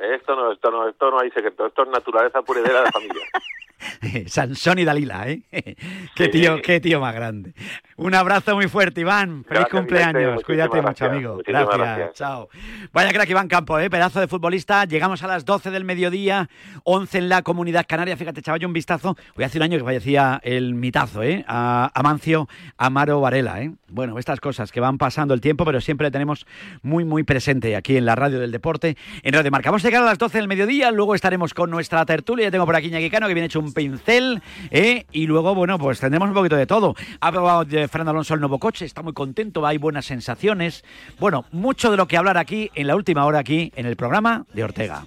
S29: Esto no, esto no, esto no hay secreto, esto es naturaleza puredera de la familia.
S12: Sansón y Dalila, ¿eh? qué tío, qué tío más grande. Un abrazo muy fuerte, Iván. Feliz
S29: Gracias,
S12: cumpleaños. Cuídate mucho,
S29: gracias.
S12: amigo. Gracias.
S29: gracias.
S12: Chao. Vaya crack Iván Campo, ¿eh? Pedazo de futbolista. Llegamos a las 12 del mediodía, 11 en la comunidad canaria. Fíjate, chaval, un vistazo. Hoy hace un año que fallecía el mitazo, ¿eh? A Amancio Amaro Varela, ¿eh? Bueno, estas cosas que van pasando el tiempo, pero siempre le tenemos muy, muy presente aquí en la radio del deporte, en Radio Marca. Vamos a llegar a las 12 del mediodía, luego estaremos con nuestra tertulia. Ya tengo por aquí Iñaki Cano, que viene hecho un pincel, ¿eh? Y luego, bueno, pues tendremos un poquito de todo. Ha probado de Fernando Alonso el nuevo coche, está muy contento, hay buenas sensaciones. Bueno, mucho de lo que hablar aquí en la última hora aquí en el programa de Ortega.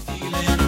S28: feeling